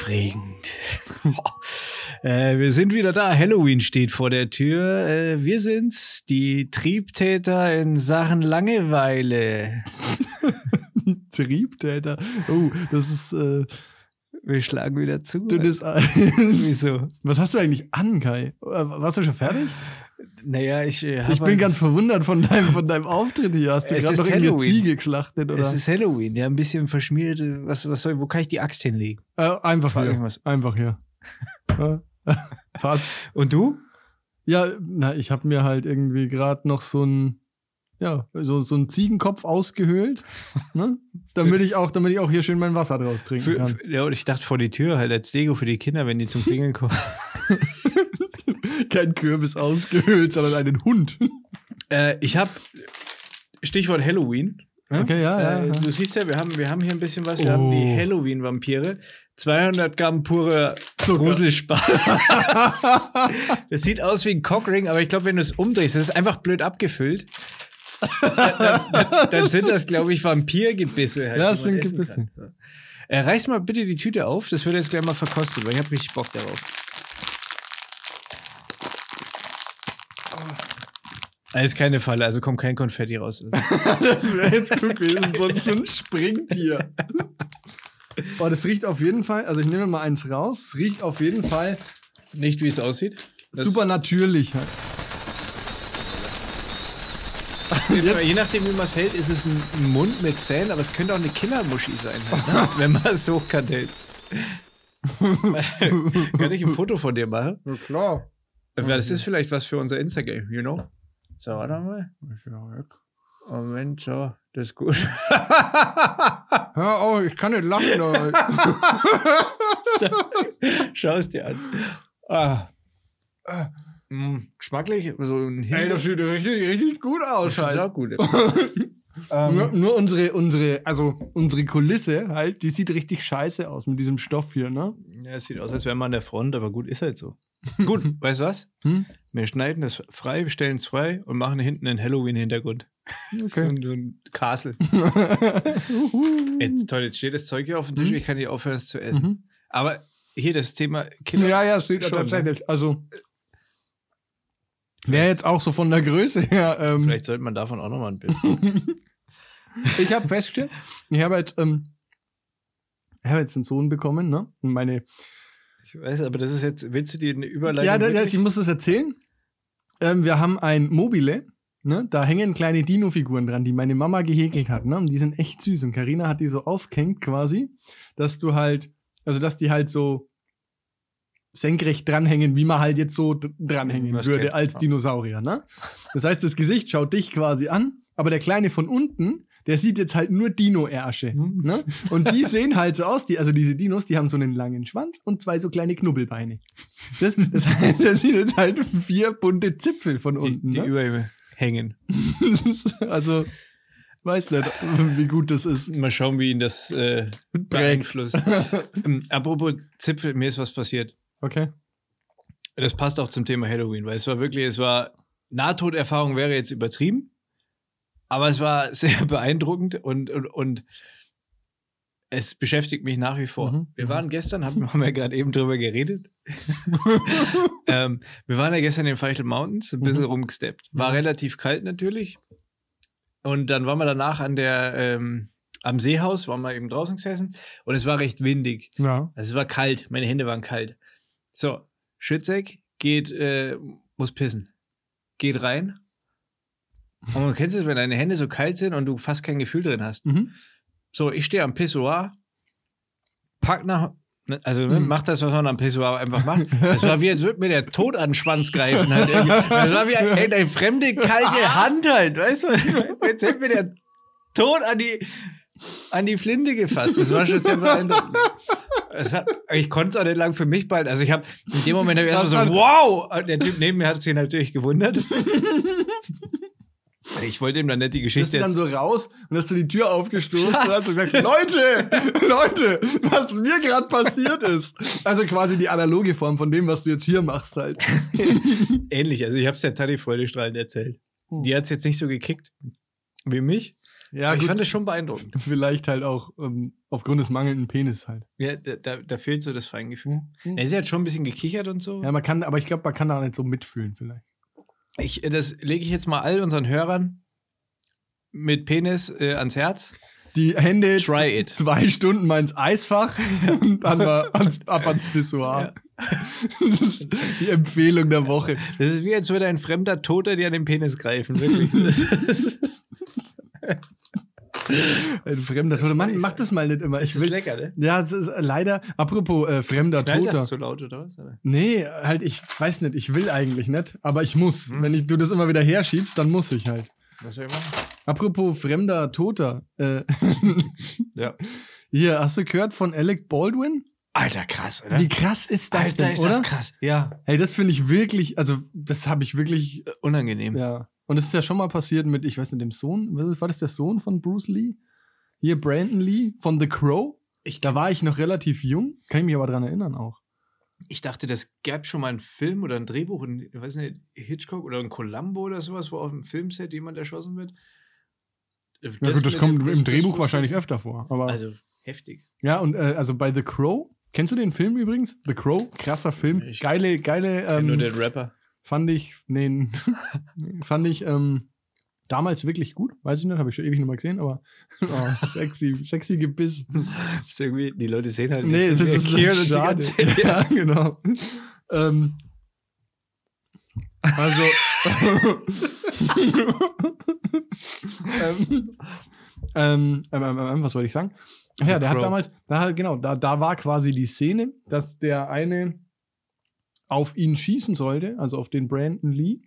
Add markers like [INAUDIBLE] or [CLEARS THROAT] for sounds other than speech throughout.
aufregend. [LAUGHS] äh, wir sind wieder da. Halloween steht vor der Tür. Äh, wir sind's, die Triebtäter in Sachen Langeweile. [LAUGHS] Triebtäter. Oh, das ist. Äh, wir schlagen wieder zu. Dünnes [LAUGHS] Eis. Wieso? Was hast du eigentlich an, Kai? Äh, warst du schon fertig? Naja, ich. Äh, ich bin ganz verwundert von deinem, von deinem Auftritt hier. Hast du gerade noch eine Ziege geschlachtet? Oder? Es ist Halloween, ja, ein bisschen verschmiert. Was, was soll, wo kann ich die Axt hinlegen? Äh, einfach hier. Einfach hier. [LAUGHS] Fast. [LAUGHS] Und du? Ja, na, ich habe mir halt irgendwie gerade noch so ein ja, so, so ein Ziegenkopf ausgehöhlt, [LAUGHS] ne? damit ich auch, damit ich auch hier schön mein Wasser draus trinken kann. Für, ja, und ich dachte vor die Tür halt als Dego für die Kinder, wenn die zum Klingeln kommen. Kein Kürbis ausgehöhlt, sondern einen Hund. Äh, ich habe Stichwort Halloween. Okay, ja, ja, äh, ja, Du siehst ja, wir haben, wir haben hier ein bisschen was. Wir oh. haben die oh. Halloween-Vampire. 200 Gramm pure Gruselspaß. [LAUGHS] das sieht aus wie ein Cockring, aber ich glaube, wenn du es umdrehst, das ist einfach blöd abgefüllt. dann, dann, dann, sind das, glaube ich, Vampirgebisse. Halt, ja, das sind Gebisse. So. Äh, reiß mal bitte die Tüte auf, das wird jetzt gleich mal verkostet, weil ich habe richtig Bock darauf. Das ist keine Falle, also kommt kein Konfetti raus. [LAUGHS] das wäre jetzt klug gewesen, sonst so ein Springtier. [LAUGHS] Boah, das riecht auf jeden Fall, also ich nehme mal eins raus, es riecht auf jeden Fall. Nicht wie es aussieht? Das super natürlich halt. Jetzt. Je nachdem, wie man es hält, ist es ein Mund mit Zähnen, aber es könnte auch eine Killermuschi sein, halt, ne? [LAUGHS] wenn man es hochkant hält. Kann ich ein Foto von dir machen? Na klar. Das ist vielleicht was für unser Instagram, you know? So, warte mal. Moment, so, das ist gut. [LAUGHS] Hör auf, ich kann nicht lachen. [LAUGHS] Schau es dir an. Ah. Mh, geschmacklich, so ein Ey, das sieht richtig, richtig gut aus. Das halt. auch gut. [LAUGHS] ähm, nur, nur, unsere, unsere, also unsere Kulisse halt, die sieht richtig scheiße aus mit diesem Stoff hier, ne? Ja, es sieht aus, als wäre man an der Front, aber gut, ist halt so. Gut, [LAUGHS] weißt du was? Hm? Wir schneiden das frei, wir stellen es frei und machen hinten einen Halloween-Hintergrund. Okay. [LAUGHS] so, so, ein Castle. [LAUGHS] jetzt, toll, jetzt steht das Zeug hier auf dem Tisch, mhm. ich kann nicht aufhören, es zu essen. Mhm. Aber hier das Thema Killer. Ja, ja, sieht schon, ne? tatsächlich. Also Wäre jetzt auch so von der Größe her. Ähm, Vielleicht sollte man davon auch nochmal ein Bild. ich habe festgestellt, ich habe jetzt, ähm, ich habe jetzt einen Sohn bekommen, ne? Und meine. Ich weiß, aber das ist jetzt, willst du dir eine Überleitung? Ja, da, ich muss das erzählen. Ähm, wir haben ein Mobile, ne? Da hängen kleine Dino-Figuren dran, die meine Mama gehäkelt hat, ne? Und die sind echt süß. Und Karina hat die so aufgehängt quasi, dass du halt, also dass die halt so senkrecht dranhängen, wie man halt jetzt so dranhängen das würde als Dinosaurier. Ne? Das heißt, das Gesicht schaut dich quasi an, aber der Kleine von unten, der sieht jetzt halt nur Dino-Ärsche. Mhm. Ne? Und die sehen halt so aus, die, also diese Dinos, die haben so einen langen Schwanz und zwei so kleine Knubbelbeine. Das, das heißt, der sieht jetzt halt vier bunte Zipfel von unten. Die, die ne? über ihm hängen. [LAUGHS] also, weiß nicht, wie gut das ist. Mal schauen, wie ihn das äh, beeinflusst. [LAUGHS] ähm, apropos Zipfel, mir ist was passiert. Okay. Das passt auch zum Thema Halloween, weil es war wirklich, es war, Nahtoderfahrung wäre jetzt übertrieben, aber es war [LAUGHS] sehr beeindruckend und, und, und es beschäftigt mich nach wie vor. Mhm. Wir waren gestern, [LAUGHS] haben, wir gerade eben drüber geredet. [LAUGHS] ähm, wir waren ja gestern in den Feichel Mountains, ein bisschen mhm. rumgesteppt. War ja. relativ kalt natürlich. Und dann waren wir danach an der, ähm, am Seehaus, waren wir eben draußen gesessen und es war recht windig. Ja. Also es war kalt, meine Hände waren kalt. So, Schützeck geht, äh, muss pissen. Geht rein. Und du kennst es, wenn deine Hände so kalt sind und du fast kein Gefühl drin hast. Mhm. So, ich stehe am Pissoir, pack nach, ne, also ne, mhm. mach das, was man am Pissoir einfach macht. Das war wie, als würde mir der Tod an den Schwanz greifen. Halt. Das war wie eine, eine fremde, kalte Hand halt, weißt du? Jetzt hält mir der Tod an die, an die Flinte gefasst. Das war schon sehr beeindruckend. Hat, ich konnte es auch nicht lang für mich behalten. Also ich habe in dem Moment erstmal so, wow! Der Typ neben mir hat sich natürlich gewundert. Ich wollte ihm dann nicht die Geschichte. Bist du dann so raus und hast du die Tür aufgestoßen und hast gesagt, Leute, [LAUGHS] Leute, was mir gerade passiert ist. Also quasi die analoge Form von dem, was du jetzt hier machst halt. [LAUGHS] Ähnlich, also ich habe es der Tati freudestrahlend erzählt. Hm. Die hat es jetzt nicht so gekickt wie mich. Ja, ich fand das schon beeindruckend. Vielleicht halt auch ähm, aufgrund des mangelnden Penis halt. Ja, da, da, da fehlt so das Feingefühl. Mhm. Ja, sie hat schon ein bisschen gekichert und so. Ja, man kann, aber ich glaube, man kann da nicht so mitfühlen vielleicht. Ich, das lege ich jetzt mal all unseren Hörern mit Penis äh, ans Herz. Die Hände Try z- it. zwei Stunden mal ins Eisfach [LAUGHS] und dann mal ans, ab ans Pissoir. Das ist die Empfehlung der Woche. Das ist wie, als würde ein fremder Toter dir an den Penis greifen, wirklich. [LAUGHS] Ein fremder Toter. Mann, mach das mal nicht immer. Ich ist will, lecker, ne? ja, es ist äh, leider, apropos äh, fremder Knallt Toter. das zu laut, oder was? Oder? Nee, halt, ich weiß nicht, ich will eigentlich nicht, aber ich muss. Hm. Wenn ich, du das immer wieder herschiebst, dann muss ich halt. Was soll ich machen? Apropos fremder Toter. Äh, [LAUGHS] Ja. hier, hast du gehört von Alec Baldwin? Alter, krass, oder? Wie krass ist das Alter, denn, ist oder? das krass. Ja. Hey, das finde ich wirklich, also das habe ich wirklich, Unangenehm. ja. Und es ist ja schon mal passiert mit, ich weiß nicht, dem Sohn, was ist- war das der Sohn von Bruce Lee? Hier Brandon Lee von The Crow. Ich, Da war ich noch relativ jung, kann ich mich aber dran erinnern auch. ich dachte, das gäbe schon mal einen Film oder ein Drehbuch, ein, ich weiß nicht, Hitchcock oder ein Columbo oder sowas, wo auf dem Filmset jemand erschossen wird. Ja gut, das kommt im Drehbuch wahrscheinlich ich. öfter vor. Also heftig. ja, und äh, also bei The Crow, kennst du den Film übrigens? The Crow, krasser Film. Ich geile, geile, Ähm, nur den Rapper. Fand ich, nee, [LAUGHS] fand ich ähm, damals wirklich gut. Weiß ich nicht, habe ich schon ewig nicht mehr gesehen, aber [LAUGHS] oh, sexy, sexy Gebiss. Ist irgendwie, die Leute sehen halt Nee, das wir ist erklären uns die schade. Zeit. [LAUGHS] Ja, genau. ähm, also. ähm, ähm, ähm, ähm, was wollte ich sagen? Ja, der hat damals, da, genau, da, da war quasi die Szene, dass der eine auf ihn schießen sollte, also auf den Brandon Lee.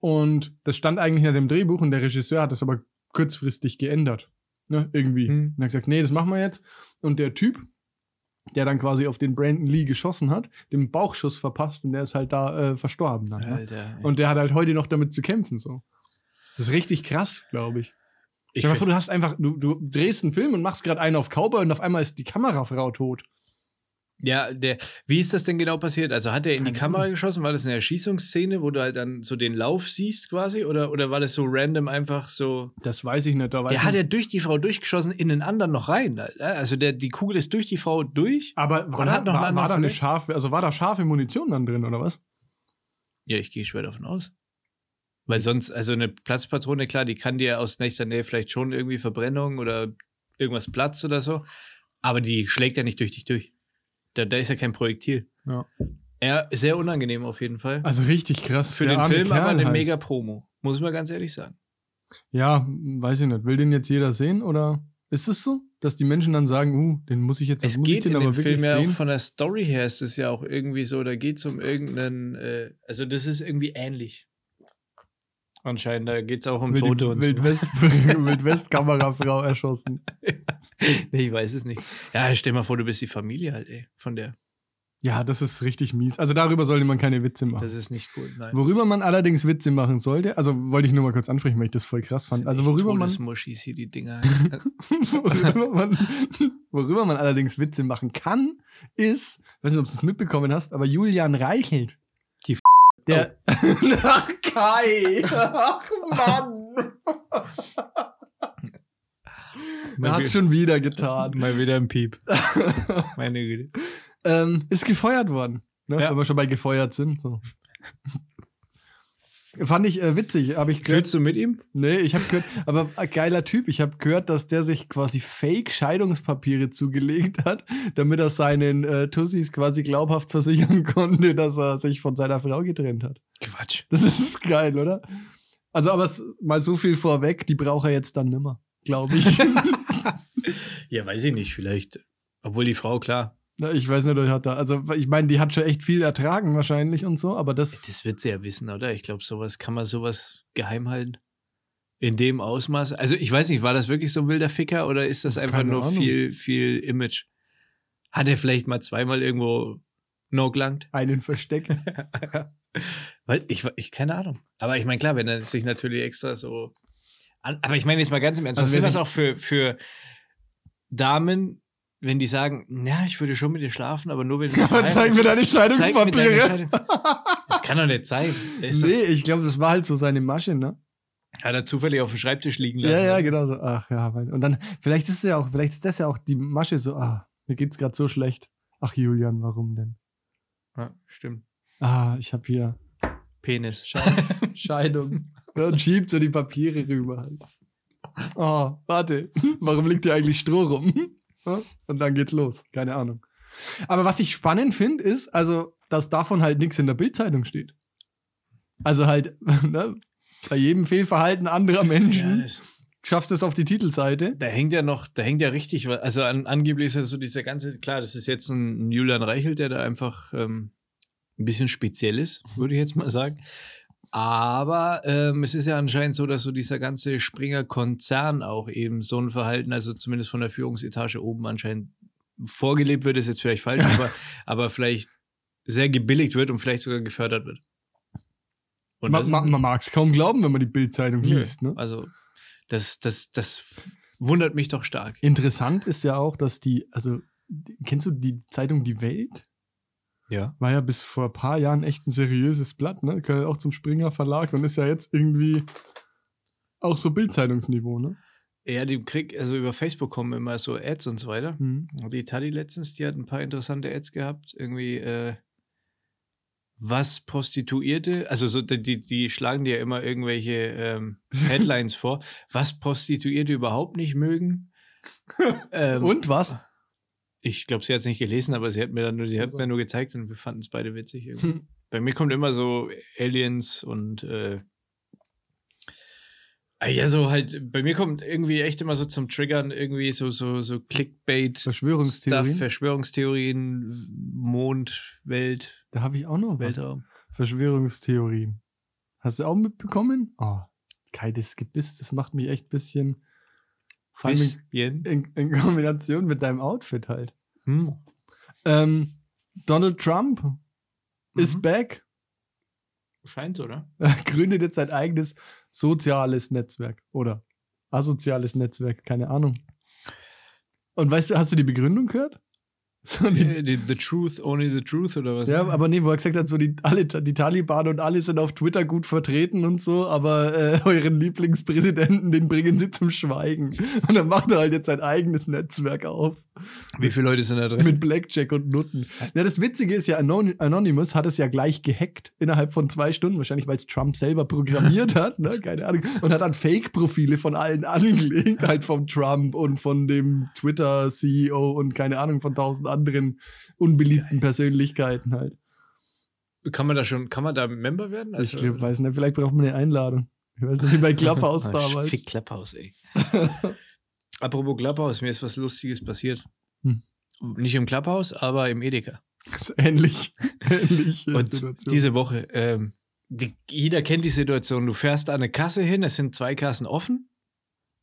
Und das stand eigentlich in dem Drehbuch und der Regisseur hat das aber kurzfristig geändert. Ne, irgendwie. Hm. Und er hat gesagt, nee, das machen wir jetzt. Und der Typ, der dann quasi auf den Brandon Lee geschossen hat, dem Bauchschuss verpasst und der ist halt da äh, verstorben dann. Ne? Alter. Und der hat halt heute noch damit zu kämpfen, so. Das ist richtig krass, glaube ich. ich Stell dir vor, du hast einfach, du, du drehst einen Film und machst gerade einen auf Cowboy und auf einmal ist die Kamerafrau tot. Ja, der, wie ist das denn genau passiert? Also hat er in die Kamera geschossen? War das eine Erschießungsszene, wo du halt dann so den Lauf siehst quasi? Oder, oder war das so random einfach so? Das weiß ich nicht. Da weiß Der hat ja durch die Frau durchgeschossen, in den anderen noch rein. Alter. Also der, die Kugel ist durch die Frau durch. Aber war, da, hat noch war, war da eine scharfe, also war da scharfe Munition dann drin, oder was? Ja, ich gehe schwer davon aus. Weil sonst, also eine Platzpatrone, klar, die kann dir aus nächster Nähe vielleicht schon irgendwie Verbrennung oder irgendwas Platz oder so. Aber die schlägt ja nicht durch dich durch. Da, da ist ja kein Projektil. Ja. Ja, sehr unangenehm auf jeden Fall. Also richtig krass. Für den Film aber Kerl eine halt. mega Promo. Muss man ganz ehrlich sagen. Ja, weiß ich nicht. Will den jetzt jeder sehen oder ist es so, dass die Menschen dann sagen, uh, den muss ich jetzt Es muss ich geht den in aber dem wirklich Film ja auch sehen? von der Story her ist es ja auch irgendwie so, da geht es um irgendeinen, äh, also das ist irgendwie ähnlich. Anscheinend, da geht es auch um Wild- Tote und so. Wildwest, [LAUGHS] Wildwest-Kamerafrau erschossen. nee, ich weiß es nicht. Ja, stell mal vor, du bist die Familie halt, ey, von der. Ja, das ist richtig mies. Also darüber sollte man keine Witze machen. Das ist nicht gut, nein. Worüber man allerdings Witze machen sollte, also wollte ich nur mal kurz ansprechen, weil ich das voll krass fand. Also worüber man, Todesmuschis hier, die Dinger. [LAUGHS] worüber man, worüber man allerdings Witze machen kann, ist, ich weiß nicht, ob du es mitbekommen hast, aber Julian Reichelt. Der. Ach, [LAUGHS] Kai! Ach, Mann! Er hat schon wieder getan. Mal wieder ein Piep. [LAUGHS] Meine Güte. Ähm, ist gefeuert worden. Ne? Ja. Wenn wir schon bei gefeuert sind. So. Fand ich äh, witzig, habe ich gehört. Fühlst du mit ihm? Nee, ich habe gehört, aber geiler Typ. Ich habe gehört, dass der sich quasi Fake-Scheidungspapiere zugelegt hat, damit er seinen äh, Tussis quasi glaubhaft versichern [LAUGHS] konnte, dass er sich von seiner Frau getrennt hat. Quatsch. Das ist geil, oder? Also, aber mal so viel vorweg, die braucht er jetzt dann nimmer, glaube ich. [LAUGHS] Ja, weiß ich nicht, vielleicht. Obwohl die Frau, klar, ich weiß nicht, hat da, also ich meine, die hat schon echt viel ertragen wahrscheinlich und so, aber das, das wird sie ja wissen, oder? Ich glaube, sowas kann man sowas geheim halten. In dem Ausmaß. Also, ich weiß nicht, war das wirklich so ein wilder Ficker oder ist das einfach Keine nur Ahnung. viel, viel Image? Hat er vielleicht mal zweimal irgendwo no gelangt? einen versteckt. [LAUGHS] Weil ich, ich keine Ahnung. Aber ich meine, klar, wenn er sich natürlich extra so. An, aber ich meine jetzt mal ganz im Ernst, Also was sind das auch für, für Damen, wenn die sagen, ja, ich würde schon mit dir schlafen, aber nur wenn du [LAUGHS] Aber zeig mir deine Scheidungspapiere. Scheidung- Das kann doch nicht sein. Ist doch- Nee, ich glaube, das war halt so seine Masche, ne? Hat er zufällig auf dem Schreibtisch liegen Ja, lassen. ja, genau so. Ach ja. Und dann, vielleicht ist es ja auch, vielleicht ist das ja auch die Masche so, ah, mir geht's gerade so schlecht. Ach, Julian, warum denn? ja stimmt. Ah, ich habe hier Penis. [LAUGHS] Scheidung. Ja, und schiebt so die Papiere rüber halt. Oh, warte. [LAUGHS] Warum liegt hier eigentlich Stroh rum? Ja, Und dann geht's los. Keine Ahnung. Aber was ich spannend finde, ist, also, dass davon halt nichts in der Bildzeitung steht. Also halt, [LAUGHS] ne, bei jedem Fehlverhalten anderer Ja, Menschen schaffst du es auf die Titelseite. da hängt ja noch, da hängt ja richtig was. Also an, angeblich ist ja so dieser ganze, klar, das ist jetzt ein, ein Julian Reichelt, der da einfach ähm, ein bisschen speziell ist, würde ich jetzt mal sagen. Aber ähm, es ist ja anscheinend so, dass so dieser ganze Springer-Konzern auch eben so ein Verhalten, also zumindest von der Führungsetage oben anscheinend vorgelebt wird, ist jetzt vielleicht falsch, [LAUGHS] aber, aber vielleicht sehr gebilligt wird und vielleicht sogar gefördert wird. Und Ma das- ma man mag es kaum glauben, wenn man die Bildzeitung liest. Ne? Also, das, das, das wundert mich doch stark. Interessant ist ja auch, dass die, also, kennst du die Zeitung Die Welt? Ja. War ja bis vor ein paar Jahren echt ein seriöses Blatt, ne? Gehört auch zum Springer Verlag und ist ja jetzt irgendwie auch so Bildzeitungsniveau, ne? Ja, die krieg, also über Facebook kommen immer so Ads und so weiter. Mhm. Die Tali letztens, die hat ein paar interessante Ads gehabt. Irgendwie, äh, was Prostituierte, also so, die, die, schlagen dir ja immer irgendwelche ähm, [LAUGHS] Headlines vor, was Prostituierte überhaupt nicht mögen. [LAUGHS] Ähm, Und was? Ich glaube, sie hat es nicht gelesen, aber sie hat mir dann nur, sie hat Also. mir nur gezeigt und wir fanden es beide witzig. Irgendwie. Hm. Bei mir kommt immer so Aliens und äh, ah ja, so halt, bei mir kommt irgendwie echt immer so zum Triggern irgendwie so, so, so Clickbait, Stuff, Verschwörungstheorien. Verschwörungstheorien, Mond, Welt, da habe ich auch noch was. Weltraum. Verschwörungstheorien. Hast du auch mitbekommen? Oh, kaltes Gebiss, das macht mich echt ein bisschen. Vor allem in, in Kombination mit deinem Outfit halt. Hm. Ähm, Donald Trump ist Mhm. back. Scheint so, oder? [LAUGHS] gründet jetzt sein eigenes soziales Netzwerk oder asoziales Netzwerk, keine Ahnung. Und weißt du, hast du die Begründung gehört? [LAUGHS] So die, Äh, die, the Truth, only the Truth oder was? ja, aber nee, wo er gesagt hat, so die, alle, die Taliban und alle sind auf Twitter gut vertreten und so, aber äh, euren Lieblingspräsidenten, den bringen sie zum Schweigen. Und dann macht er halt jetzt sein eigenes Netzwerk auf. Wie viele Leute sind da drin? Mit Blackjack und Nutten. Ja, das Witzige ist ja, Anon Anonymous hat es ja gleich gehackt innerhalb von zwei Stunden, wahrscheinlich weil es Trump selber programmiert [LAUGHS] hat, ne? keine Ahnung, und hat dann Fake-Profile von allen angelegt, halt vom Trump und von dem Twitter-CEO und keine Ahnung, von tausend anderen unbeliebten Persönlichkeiten halt. Kann man da schon, kann man da Member werden? ich glaub, weiß nicht, vielleicht braucht man eine Einladung. Ich weiß nicht, wie bei [LAUGHS] Clubhouse Ah, damals. Fick Clubhouse, ey. [LAUGHS] Apropos Clubhouse, mir ist was Lustiges passiert. Hm. Nicht im Clubhouse, aber im Edeka. Das ist ähnlich. [LAUGHS] ähnlich äh, Und Situation. diese Woche, ähm, die, jeder kennt die Situation. Du fährst an eine Kasse hin, es sind zwei Kassen offen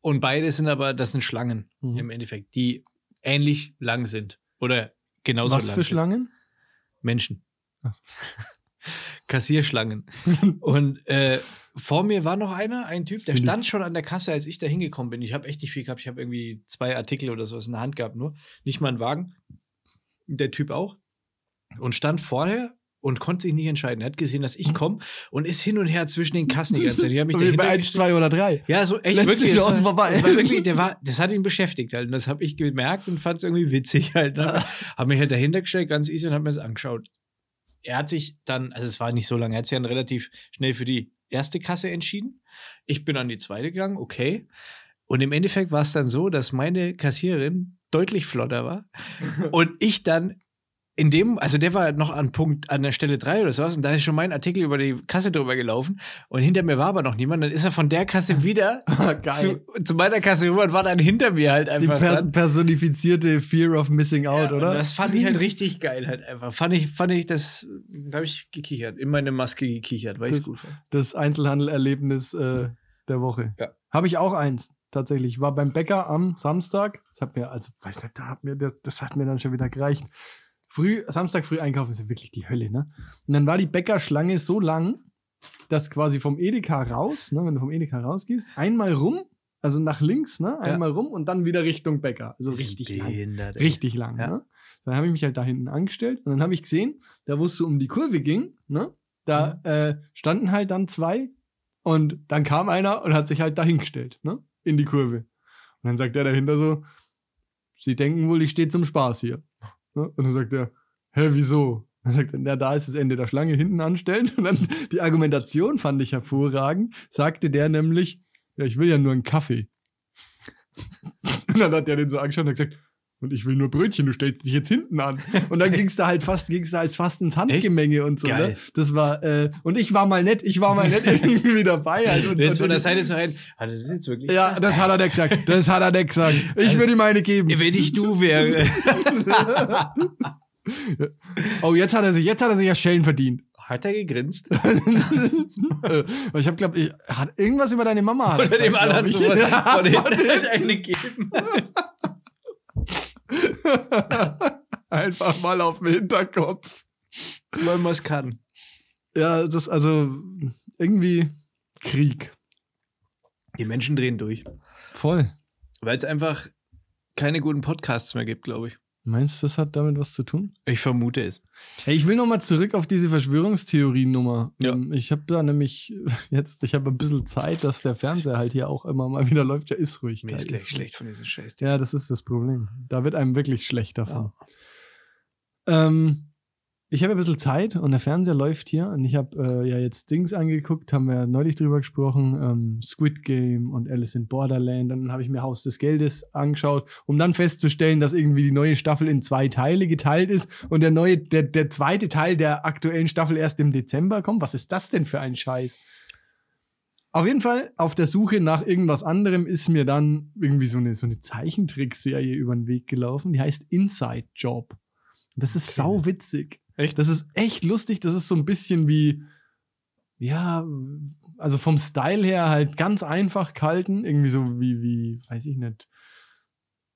und beide sind aber, das sind Schlangen Mhm. im Endeffekt, die ähnlich lang sind. Oder genauso Was lang. für. Schlangen? Menschen. So. [LAUGHS] Kassierschlangen. [LAUGHS] und äh, vor mir war noch einer, ein Typ, der stand schon an der Kasse, als ich da hingekommen bin. Ich habe echt nicht viel gehabt. Ich habe irgendwie zwei Artikel oder sowas in der Hand gehabt, nur. Nicht mal einen Wagen. Der Typ auch. Und stand vorher und konnte sich nicht entscheiden. Er hat gesehen, dass ich komme und ist hin und her zwischen den Kassen die ganze Zeit. Ich hab mich [LAUGHS] bei dahinter 1, 2 oder 3. ja, so echt Letzte wirklich. Chance war, vorbei. war wirklich, der war, das hat ihn beschäftigt halt. Und das habe ich gemerkt und fand es irgendwie witzig halt. Ne? [LAUGHS] Hab mich halt dahinter gestellt, ganz easy und hab mir das angeschaut. Er hat sich dann, also es war nicht so lange, er hat sich dann relativ schnell für die erste Kasse entschieden. Ich bin an die zweite gegangen, okay. Und im Endeffekt war es dann so, dass meine Kassiererin deutlich flotter war [LAUGHS] und ich dann in dem, also der war noch an Punkt, an der Stelle drei oder sowas, und da ist schon mein Artikel über die Kasse drüber gelaufen und hinter mir war aber noch niemand, dann ist er von der Kasse [LAUGHS] wieder zu, zu meiner Kasse rüber und war dann hinter mir halt Die einfach per dran. personifizierte Fear of Missing Out, Ja, oder? Das fand ich halt richtig geil halt einfach. Fand ich, fand ich das, da habe ich gekichert, in meine Maske gekichert, weil ich gut fand. das Einzelhandelerlebnis äh, der Woche. Ja. Habe ich auch eins, tatsächlich. Ich war beim Bäcker am Samstag. Das hat mir, also, weiß nicht, da hat mir, das hat mir dann schon wieder gereicht. Früh, Samstag früh einkaufen ist ja wirklich die Hölle, ne? Und dann war die Bäckerschlange so lang, dass quasi vom Edeka raus, ne, wenn du vom Edeka rausgehst, einmal rum, also nach links, ne, einmal rum und dann wieder Richtung Bäcker. Also richtig lang. Behindert, ey. Richtig lang. Ja. Ne? Dann habe ich mich halt da hinten angestellt und dann habe ich gesehen, da wo es so um die Kurve ging, ne, da Mhm. äh, standen halt dann zwei Und dann kam einer und hat sich halt dahingestellt, ne? In die Kurve. Und dann sagt der dahinter so, Sie denken wohl, ich stehe zum Spaß hier. Ne? Und dann sagt er, hä, wieso? Dann sagt er, na, da ist das Ende der Schlange hinten anstellen. Und dann die Argumentation fand ich hervorragend. Sagte der nämlich, ja, ich will ja nur einen Kaffee. [LAUGHS] Und dann hat er den so angeschaut und hat gesagt, und ich will nur Brötchen, du stellst dich jetzt hinten an. [LAUGHS] Und dann ging's da halt fast, ging's da halt fast ins Handgemenge und so. Ne? Geil. Das war, äh, und ich war mal nett, ich war mal nett [LAUGHS] irgendwie dabei halt. Und, Jetzt und, von der Seite zu rein. Hat er das jetzt wirklich? ja, das hat er nicht gesagt. Das hat er nicht gesagt. [LAUGHS] Ich würde ihm eine geben. Wenn ich du wäre. Oh, jetzt hat er sich, jetzt hat er sich ja Schellen verdient. Hat er gegrinst? Äh, ich habe glaubt, ich hat irgendwas über deine Mama hat er Oder dem gesagt, anderen ich. so von, hinten eine gegeben. [LAUGHS] Einfach mal auf den Hinterkopf. Weil man es kann. Ja, das ist also irgendwie Krieg. Die Menschen drehen durch. Voll. Weil es einfach keine guten Podcasts mehr gibt, glaube ich. Meinst du, das hat damit was zu tun? Ich vermute es. Hey, ich will noch mal zurück auf diese Verschwörungstheorie-Nummer. Ja. Ähm, Ich habe da nämlich [LAUGHS] jetzt, ich habe ein bisschen Zeit, dass der Fernseher halt hier auch immer mal wieder läuft. Ja, ist ruhig. Mir ist gleich ruhig. schlecht von diesem Scheiß. Ja, das ist das Problem. Da wird einem wirklich schlecht davon. Ähm, ich habe ein bisschen Zeit und der Fernseher läuft hier und ich habe äh, ja jetzt Dings angeguckt, haben wir ja neulich drüber gesprochen, ähm, Squid Game und Alice in Borderland. Dann habe ich mir Haus des Geldes angeschaut, um dann festzustellen, dass irgendwie die neue Staffel in zwei Teile geteilt ist und der neue, der, der zweite Teil der aktuellen Staffel erst im Dezember kommt. Was ist das denn für ein Scheiß? Auf jeden Fall, auf der Suche nach irgendwas anderem ist mir dann irgendwie so eine, so eine Zeichentrickserie über den Weg gelaufen. Die heißt Inside Job. Das ist Okay. sau witzig. Echt? Das ist echt lustig. Das ist so ein bisschen wie, ja, also vom Style her halt ganz einfach gehalten. Irgendwie so wie, wie, weiß ich nicht,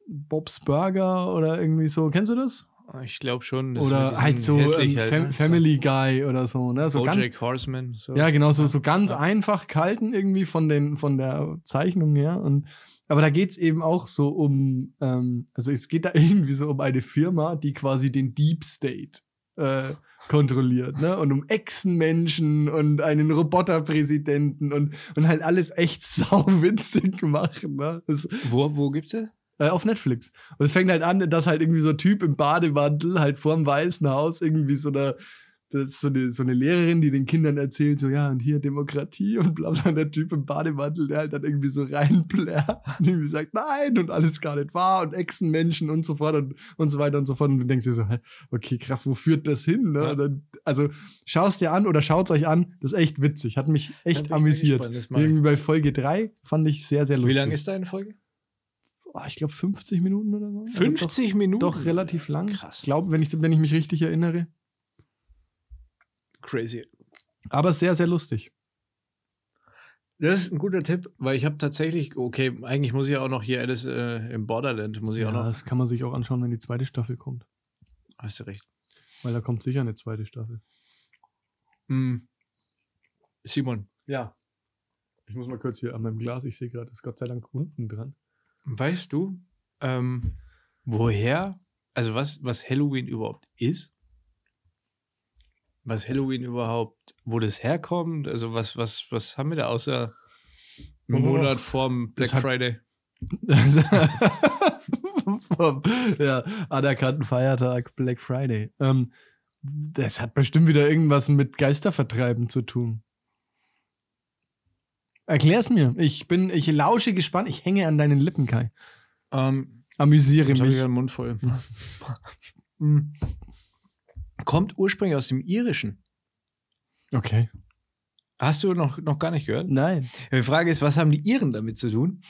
Bob's Burger oder irgendwie so. Kennst du das? Ich glaube schon. oder halt so ähm, halt, ne? Family Guy oder so. Ne? So ganz, Horseman. So. ja, genau, so, so ganz Ja. einfach gehalten irgendwie von, den, von der Zeichnung her. Und, aber da geht's eben auch so um, ähm, also es geht da [LAUGHS] irgendwie so um eine Firma, die quasi den Deep State äh, kontrolliert, ne? Und um Echsenmenschen und einen Roboterpräsidenten und, und halt alles echt [LAUGHS] sauwitzig machen, ne? Das, Wo, wo gibt's das? äh, auf Netflix. Und es fängt halt an, dass halt irgendwie so ein Typ im Bademantel halt vorm Weißen Haus irgendwie so eine, das ist so eine, so eine Lehrerin, die den Kindern erzählt, so, ja, und hier Demokratie und bla bla, und der Typ im Bademantel, der halt dann irgendwie so reinplärt und irgendwie sagt, nein, und alles gar nicht wahr und Echsenmenschen und so fort und, und so weiter und so fort. Und du denkst dir so, okay, krass, wo führt das hin? Ne? Ja. Dann, also, schaust dir an oder schaut's euch an, das ist echt witzig, hat mich echt amüsiert. gespannt. Irgendwie bei Folge 3 fand ich sehr, sehr Wie lustig. lang ist deine Folge? Oh, ich glaube 50 Minuten oder so. Also 50 Minuten? doch, doch relativ lang. Krass. Ich glaube, wenn ich, wenn ich mich richtig erinnere. Crazy. Aber sehr, sehr lustig. Das ist ein guter Tipp, weil ich habe tatsächlich, okay, eigentlich muss ich auch noch hier Alice äh, im Borderland, muss ich Ja, auch noch. das kann man sich auch anschauen, wenn die zweite Staffel kommt. Hast du recht. Weil da kommt sicher eine zweite Staffel. Hm. Simon, Ja. Ich muss mal kurz hier an meinem Glas, ich sehe gerade, ist Gott sei Dank unten dran. weißt du, ähm, woher, also was, was Halloween überhaupt ist? Was Halloween überhaupt, wo das herkommt? Also was, was, was haben wir da außer Oh, Monat vorm Black Friday? [LAUGHS] Vom ja, anerkannten Feiertag Black Friday. Ähm, das hat bestimmt wieder irgendwas mit Geistervertreiben zu tun. Erklär's mir. Ich bin, ich lausche gespannt. Ich hänge an deinen Lippen, Kai. Ähm, Amüsiere habe ich mich. den Mund voll. [LAUGHS] Kommt ursprünglich aus dem Irischen. Okay. Hast du noch, noch gar nicht gehört? Nein. Die Frage ist, was haben die Iren damit zu tun?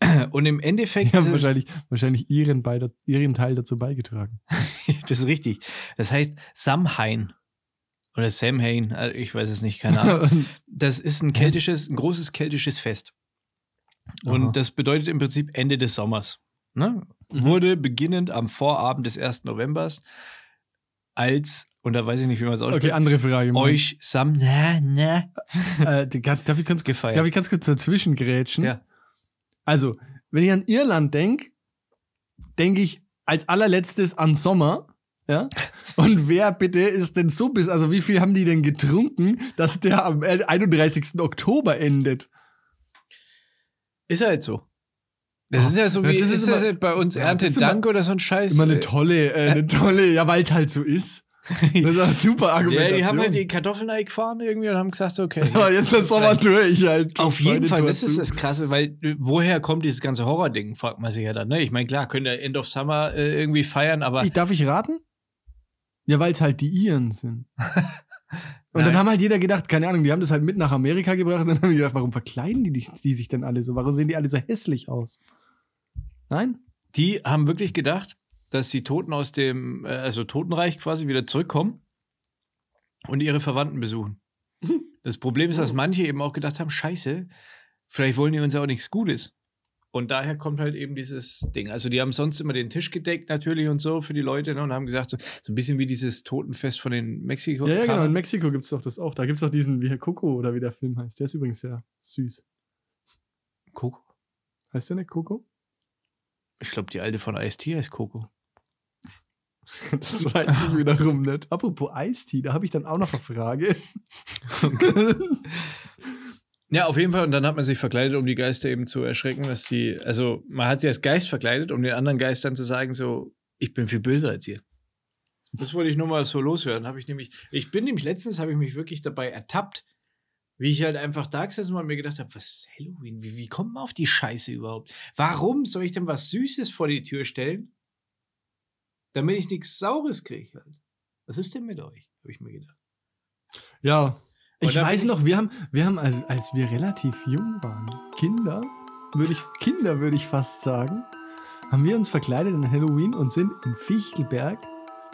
[CLEARS THROAT] Und im Endeffekt, Die haben ist- wahrscheinlich, wahrscheinlich ihren, beider, ihren Teil dazu beigetragen. [LAUGHS] das ist richtig. Das heißt Samhain oder Samhain, äh, ich weiß es nicht, keine Ahnung. [LAUGHS] Das ist ein keltisches, ein großes keltisches Fest. Und Aha. das bedeutet im Prinzip Ende des Sommers. Ne? Mhm. Wurde beginnend am Vorabend des 1. Novembers als, und da weiß ich nicht, wie man es okay, ausspricht, andere Frage. euch Sam, na, na. [LAUGHS] Äh, darf, ich ganz, kurz- darf ich ganz kurz dazwischen grätschen? Ja. Also, wenn ich an Irland denke, denke ich als allerletztes an Sommer. Ja? [LAUGHS] Und wer bitte ist denn so bis, also wie viel haben die denn getrunken, dass der am 31. Oktober endet? Ist halt so. Das ist ja so wie, Das ist, ist das immer- bei uns Ja, das Erntedank oder so ein Scheiß? Immer eine tolle, äh, eine tolle, ja, weil es halt so ist. [LAUGHS] Das ist eine super ja, Argumentation. die haben halt die Kartoffeln eingefahren irgendwie und haben gesagt, so, okay. [LAUGHS] Aber jetzt ist Sommer reicht. durch halt. Auf jeden Fall, das ist das Krasse, weil äh, woher kommt dieses ganze Horror-Ding, fragt man sich ja dann. Ne? Ich meine, klar, könnt ihr End of Summer äh, irgendwie feiern, aber Ich, darf ich raten? Ja, weil es halt die Iren sind. [LAUGHS] Und Nein. dann haben halt jeder gedacht, keine Ahnung, die haben das halt mit nach Amerika gebracht und dann haben die gedacht, warum verkleiden die, dich- die sich denn alle so? Warum sehen die alle so hässlich aus? Nein? die haben wirklich gedacht, dass die Toten aus dem, äh, also Totenreich quasi wieder zurückkommen und ihre Verwandten besuchen. [LAUGHS] Das Problem ist, dass manche eben auch gedacht haben, scheiße, vielleicht wollen die uns ja auch nichts Gutes. Und daher kommt halt eben dieses Ding. Also die haben sonst immer den Tisch gedeckt natürlich und so für die Leute ne, und haben gesagt, so, so ein bisschen wie dieses Totenfest von den Mexiko. Ja, ja, genau. In Mexiko gibt's doch das auch. Da gibt's doch diesen, wie Herr Coco oder wie der Film heißt. Der ist übrigens sehr süß. Coco. Heißt der nicht Coco? Ich glaube, die alte von Ice-T heißt Coco. Das weiß ich [LAUGHS] wiederum nicht. Apropos Eistee, da habe ich dann auch noch eine Frage. [LAUGHS] Ja, auf jeden Fall. Und dann hat man sich verkleidet, um die Geister eben zu erschrecken, dass die, also man hat sie als Geist verkleidet, um den anderen Geistern zu sagen, so, ich bin viel böser als ihr. Das wollte ich nur mal so loswerden. Habe ich nämlich, ich bin nämlich letztens, habe ich mich wirklich dabei ertappt, wie ich halt einfach da gesessen war und mir gedacht habe, was ist Halloween? Wie, wie kommt man auf die Scheiße überhaupt? Warum soll ich denn was Süßes vor die Tür stellen, damit ich nichts Saures kriege halt? Was ist denn mit euch? Habe ich mir gedacht. ja. Ich weiß noch, wir haben, wir haben, als, als wir relativ jung waren, Kinder, würde ich, Kinder würde ich fast sagen, haben wir uns verkleidet an Halloween und sind in Fichtelberg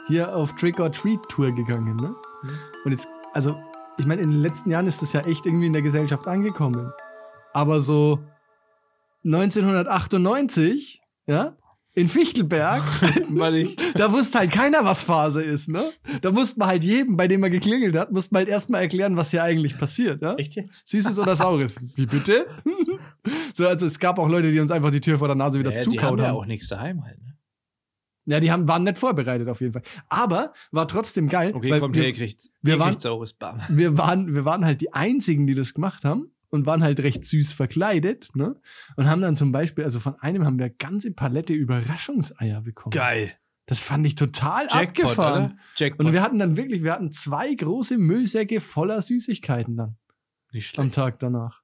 hier auf Trick-or-Treat-Tour gegangen, ne? Mhm. Und jetzt, also, ich meine, in den letzten Jahren ist das ja echt irgendwie in der Gesellschaft angekommen. Aber so 1998, ja, in Fichtelberg, [LAUGHS] da wusste halt keiner, was Phase ist, ne? Da musste man halt jedem, bei dem man geklingelt hat, musste man halt erstmal erklären, was hier eigentlich passiert, ja? echt jetzt? Süßes oder Saures? [LAUGHS] Wie bitte? [LAUGHS] so, also es gab auch Leute, die uns einfach die Tür vor der Nase wieder Ja, die haben zukauen ja auch nichts daheim halt, ne? Ja, die haben, waren nicht vorbereitet auf jeden Fall. Aber war trotzdem geil. Okay, weil kommt wir, her, ihr kriegt, wir waren- saures Bam. wir waren, wir waren halt die einzigen, die das gemacht haben und waren halt recht süß verkleidet, ne? Und haben dann zum Beispiel, also von einem haben wir eine ganze Palette Überraschungseier bekommen. Geil. Das fand ich total Jackpot, abgefahren. oder? Jackpot. Und wir hatten dann wirklich, wir hatten zwei große Müllsäcke voller Süßigkeiten dann Nicht am schlecht. Tag danach.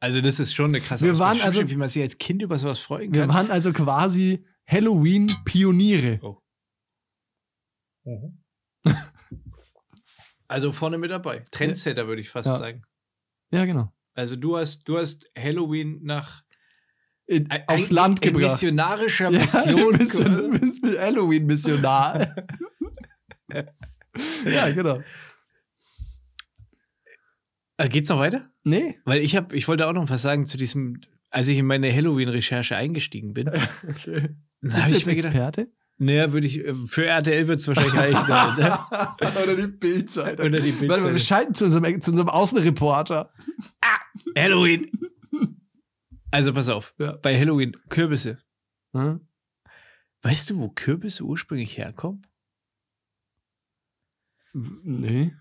Also das ist schon eine krasse Wir waren also- wie man sich als Kind über sowas freuen Wir kann. waren also quasi Halloween-Pioniere. Oh. [LAUGHS] Also vorne mit dabei. Trendsetter würde ich fast Ja. sagen. Ja, genau. Also du hast, du hast Halloween nach In, ein- aufs Land gebracht. missionarischer [LAUGHS] Ja, Mission. Mission, Mission, Halloween-Missionar. [LAUGHS] ja, genau. Äh, Geht's noch weiter? Nee? Weil ich habe, ich wollte auch noch was sagen zu diesem, als ich in meine Halloween-Recherche eingestiegen bin. Okay. Bist du jetzt Experte? naja, würde ich, äh, für RTL wird es wahrscheinlich [LAUGHS] reichen. ne? Oder die Bildzeitung. Oder die Warte mal, wir schalten zu unserem, zu unserem Außenreporter. Halloween. Also pass auf, Ja. bei Halloween Kürbisse. Hm? Weißt du, wo Kürbisse ursprünglich herkommen? Nee.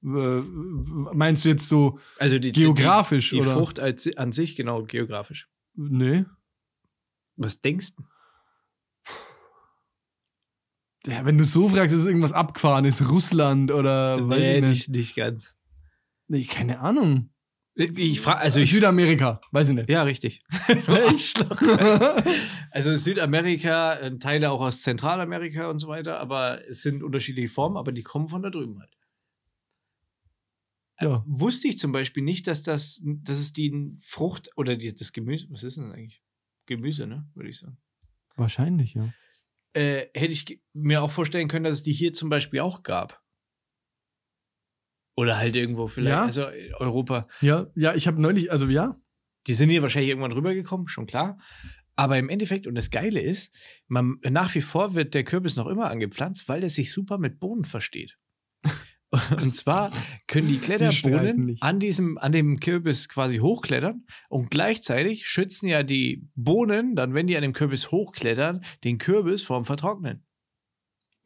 Meinst du jetzt so Also die, geografisch die, die oder? Frucht als, an sich, genau, geografisch. Nee. Was denkst du? Ja, wenn du so fragst, ist irgendwas abgefahrenes. Russland oder weiß nee, ich nicht. nicht, nicht ganz. Nee, keine Ahnung. Ich frage, also ich. Südamerika, weiß ich nicht. Ja, richtig. [LAUGHS] Also Südamerika, äh, Teile auch aus Zentralamerika und so weiter, aber es sind unterschiedliche Formen, aber die kommen von da drüben halt. ja. Wusste ich zum Beispiel nicht, dass das, dass es die Frucht oder die, das Gemüse, was ist denn das eigentlich? Gemüse, ne, würde ich sagen. Wahrscheinlich, ja. Äh, hätte ich mir auch vorstellen können, dass es die hier zum Beispiel auch gab. Oder halt irgendwo vielleicht, Ja. also äh, Europa. Ja, ja, ich habe neulich, also ja, Die sind hier wahrscheinlich irgendwann rübergekommen, schon klar. Aber im Endeffekt, und das Geile ist, man, nach wie vor wird der Kürbis noch immer angepflanzt, weil er sich super mit Bohnen versteht. [LAUGHS] Und zwar können die Kletterbohnen nicht. an diesem, an dem Kürbis quasi hochklettern und gleichzeitig schützen ja die Bohnen, dann wenn die an dem Kürbis hochklettern, den Kürbis vorm Vertrocknen.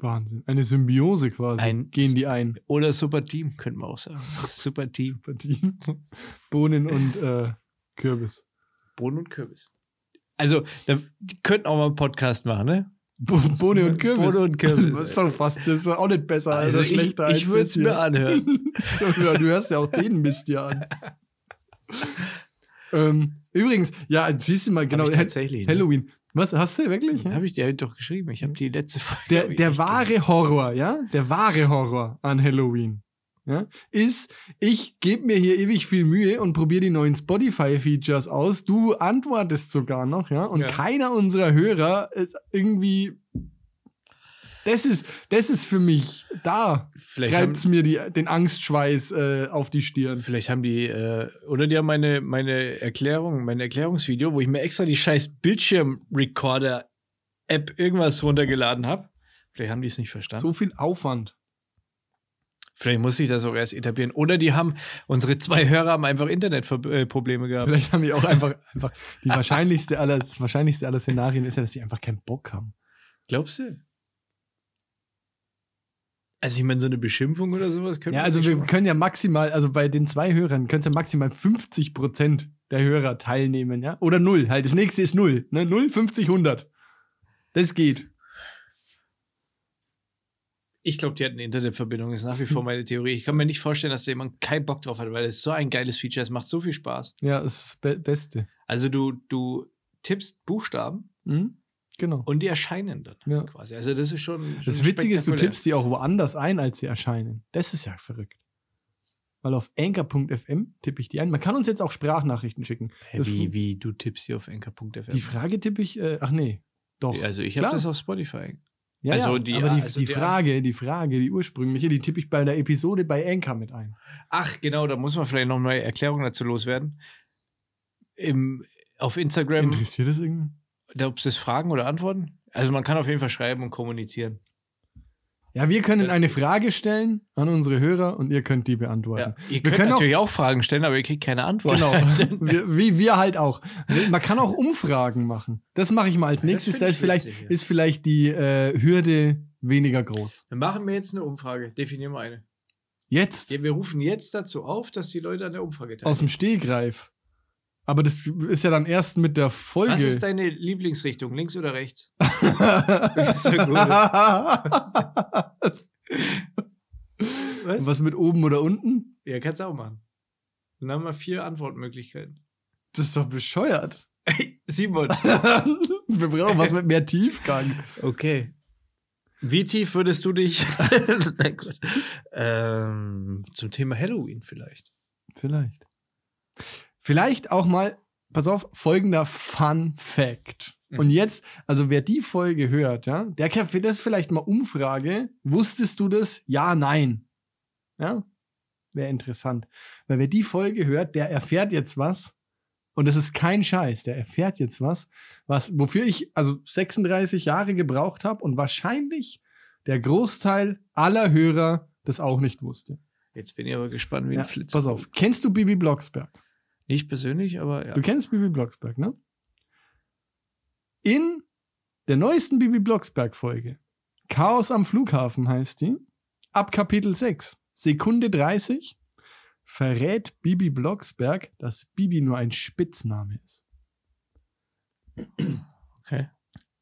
Wahnsinn. Eine Symbiose quasi. Ein- Gehen die ein. Oder super Team, könnte man auch sagen. [LAUGHS] Super Team. Super Team. Bohnen und äh, Kürbis. Bohnen und Kürbis. Also, da, die könnten auch mal einen Podcast machen, ne? Bo Bohne und Kürbis. Bohne und Kürbis. Das ist doch fast, das ist auch nicht besser, Also, also ich, schlechter als ich würde es mir anhören. [LAUGHS] ja, du hörst ja auch den Mist hier an. [LAUGHS] ähm, übrigens, ja, siehst du mal, genau, ich tatsächlich. ne? Halloween. Was, hast du wirklich? Habe ich dir halt doch geschrieben. Ich habe die letzte Folge. Der, ich der wahre Horror, ja, der wahre Horror an Halloween, ja, ist, ich gebe mir hier ewig viel Mühe und probiere die neuen Spotify-Features aus. Du antwortest sogar noch, ja, und Ja. keiner unserer Hörer ist irgendwie. Das ist, das ist für mich da. Vielleicht haben, Treibt's mir die, den Angstschweiß äh, auf die Stirn. vielleicht haben die, äh, oder die haben meine, meine Erklärung, mein Erklärungsvideo, wo ich mir extra die scheiß Bildschirmrecorder-App irgendwas runtergeladen habe. Vielleicht haben die es nicht verstanden. So viel Aufwand. Vielleicht muss ich das auch erst etablieren. Oder die haben, unsere zwei Hörer haben einfach Internetprobleme gehabt. Vielleicht haben die auch einfach, [LAUGHS] einfach die wahrscheinlichste aller, das wahrscheinlichste aller Szenarien ist ja, dass die einfach keinen Bock haben. Glaubst du? Also ich meine, so eine Beschimpfung oder sowas können Ja, also wir können ja maximal, also bei den zwei Hörern können ja maximal 50 Prozent der Hörer teilnehmen, ja? Oder null, halt. Das nächste ist null, ne? Null, 50, 100. Das geht. Ich glaube, die hatten eine Internetverbindung, ist nach wie vor [LAUGHS] meine Theorie. Ich kann mir nicht vorstellen, dass da jemand keinen Bock drauf hat, weil es so ein geiles Feature ist, macht so viel Spaß. Ja, das ist das Be Beste. Also du, du tippst Buchstaben Mhm. Genau. und die erscheinen dann Ja. quasi. Also das ist schon. Das schon Witzige ist, du tippst die auch woanders ein, als sie erscheinen. Das ist ja verrückt. Weil auf anchor.fm tippe ich die ein. Man kann uns jetzt auch Sprachnachrichten schicken. Das wie, wie du tippst hier auf enker.fm. Die Frage tippe ich, äh, ach nee, doch. Also ich habe das auf Spotify. Ja, Also die- aber die, also die die- Frage, die Frage, die ursprüngliche, die tippe ich bei der Episode bei Anchor mit ein. Ach, genau, da muss man vielleicht noch eine Erklärung dazu loswerden. Im, auf Instagram, Interessiert das irgendwie? ob es Fragen oder Antworten? Also man kann auf jeden Fall schreiben und kommunizieren. Ja, wir können Das eine. Frage stellen an unsere Hörer und ihr könnt die beantworten. Ja. Ihr Wir könnt können auch- natürlich auch, Fragen stellen, aber ihr kriegt keine Antwort. Genau, [LAUGHS] [LAUGHS] wir, wie wir halt auch. Man kann auch Umfragen machen. Das mache ich mal als nächstes. Da ist vielleicht, ja. ist vielleicht die äh, Hürde weniger groß. Dann machen wir jetzt eine Umfrage. Definieren wir eine. Jetzt Ja, wir rufen jetzt dazu auf, dass die Leute an der Umfrage teilnehmen. aus dem Stehgreif. Aber das ist ja dann erst mit der Folge. Was ist deine Lieblingsrichtung, links oder rechts? [LAUGHS] so gut. Was? Was mit oben oder unten? Ja, kannst du auch machen. Dann haben wir vier Antwortmöglichkeiten. Das ist doch bescheuert. [LAUGHS] Simon. [LAUGHS] Wir brauchen was mit mehr Tiefgang. Okay. Wie tief würdest du dich Nein, Quatsch. ähm, zum Thema Halloween vielleicht? Vielleicht. Vielleicht auch mal, pass auf, folgender Fun Fact. Mhm. Und jetzt, also wer die Folge hört, ja, der kann für das vielleicht mal Umfrage. Wusstest du das? Ja, nein. Ja, wäre interessant. Weil wer die Folge hört, der erfährt jetzt was. Und das ist kein Scheiß. Der erfährt jetzt was, was, wofür ich also 36 Jahre gebraucht habe und wahrscheinlich der Großteil aller Hörer das auch nicht wusste. Jetzt bin ich aber gespannt wie Ja, ein Flitz. pass auf. Kennst du Bibi Blocksberg? Nicht persönlich, aber ja. Du kennst Bibi Blocksberg, ne? In der neuesten Bibi Blocksberg-Folge, Chaos am Flughafen heißt die, ab Kapitel 6, Sekunde 30, verrät Bibi Blocksberg, dass Bibi nur ein Spitzname ist. Okay.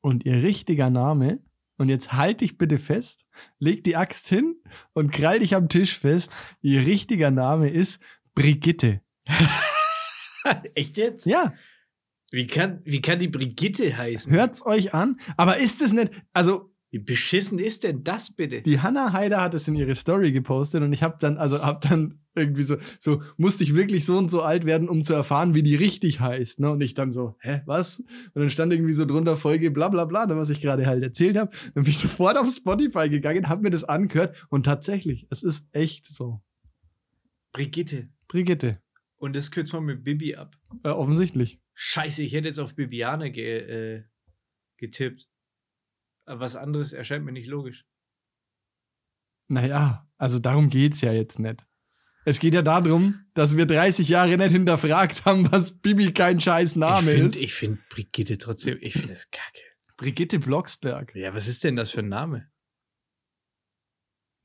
Und ihr richtiger Name, und jetzt halt dich bitte fest, leg die Axt hin und krall dich am Tisch fest, ihr richtiger Name ist Brigitte. [LAUGHS] [LAUGHS] Echt jetzt? Ja, Wie kann, wie kann die Brigitte heißen? hört's euch an. Aber ist es nicht, also Wie beschissen ist denn das bitte? die Hannah Heider hat es in ihre Story gepostet und ich habe dann, also hab dann irgendwie so, so musste ich wirklich so und so alt werden, um zu erfahren, wie die richtig heißt, ne? Und ich dann so, hä, was? Und dann stand irgendwie so drunter Folge bla bla bla, ne, was ich gerade halt erzählt habe. Dann bin ich sofort auf Spotify gegangen, hab mir das angehört und tatsächlich, es ist echt so. Brigitte. Brigitte, Und das kürzt man mit Bibi ab. äh, offensichtlich. Scheiße, ich hätte jetzt auf Bibiane ge, äh, getippt. Aber was anderes erscheint mir nicht logisch. Naja, also darum geht's ja jetzt nicht. Es geht ja darum, dass wir 30 Jahre nicht hinterfragt haben, was Bibi kein scheiß Name ich ist. finde ich find Brigitte trotzdem, ich finde das kacke. Brigitte Blocksberg. Ja, was ist denn das für ein Name?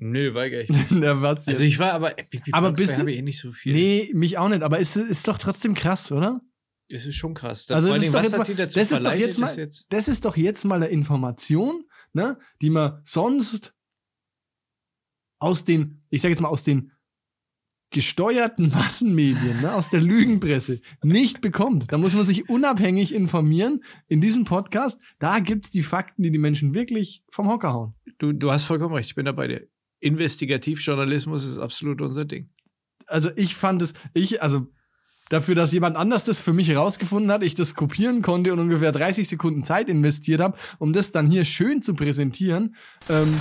Nö, weigere ich mich. [LAUGHS] Na, was Also ich war aber, Bibi Aber bist du- habe ich eh nicht so viel. Nee, mich auch nicht, aber es ist, ist doch trotzdem krass, oder? Es ist schon krass. Also das allem, ist doch was jetzt hat mal- das ist doch jetzt mal- ist jetzt Das ist doch jetzt mal eine Information, ne, die man sonst aus den, ich sage jetzt mal, aus den gesteuerten Massenmedien, ne, aus der Lügenpresse nicht bekommt. Da muss man sich unabhängig informieren. In diesem Podcast, da gibt's die Fakten, die die Menschen wirklich vom Hocker hauen. Du, du hast vollkommen recht, ich bin dabei dir. Investigativjournalismus ist absolut unser Ding. Also ich fand es, ich, also dafür, dass jemand anders das für mich herausgefunden hat, ich das kopieren konnte und ungefähr 30 Sekunden Zeit investiert habe, um das dann hier schön zu präsentieren, ähm,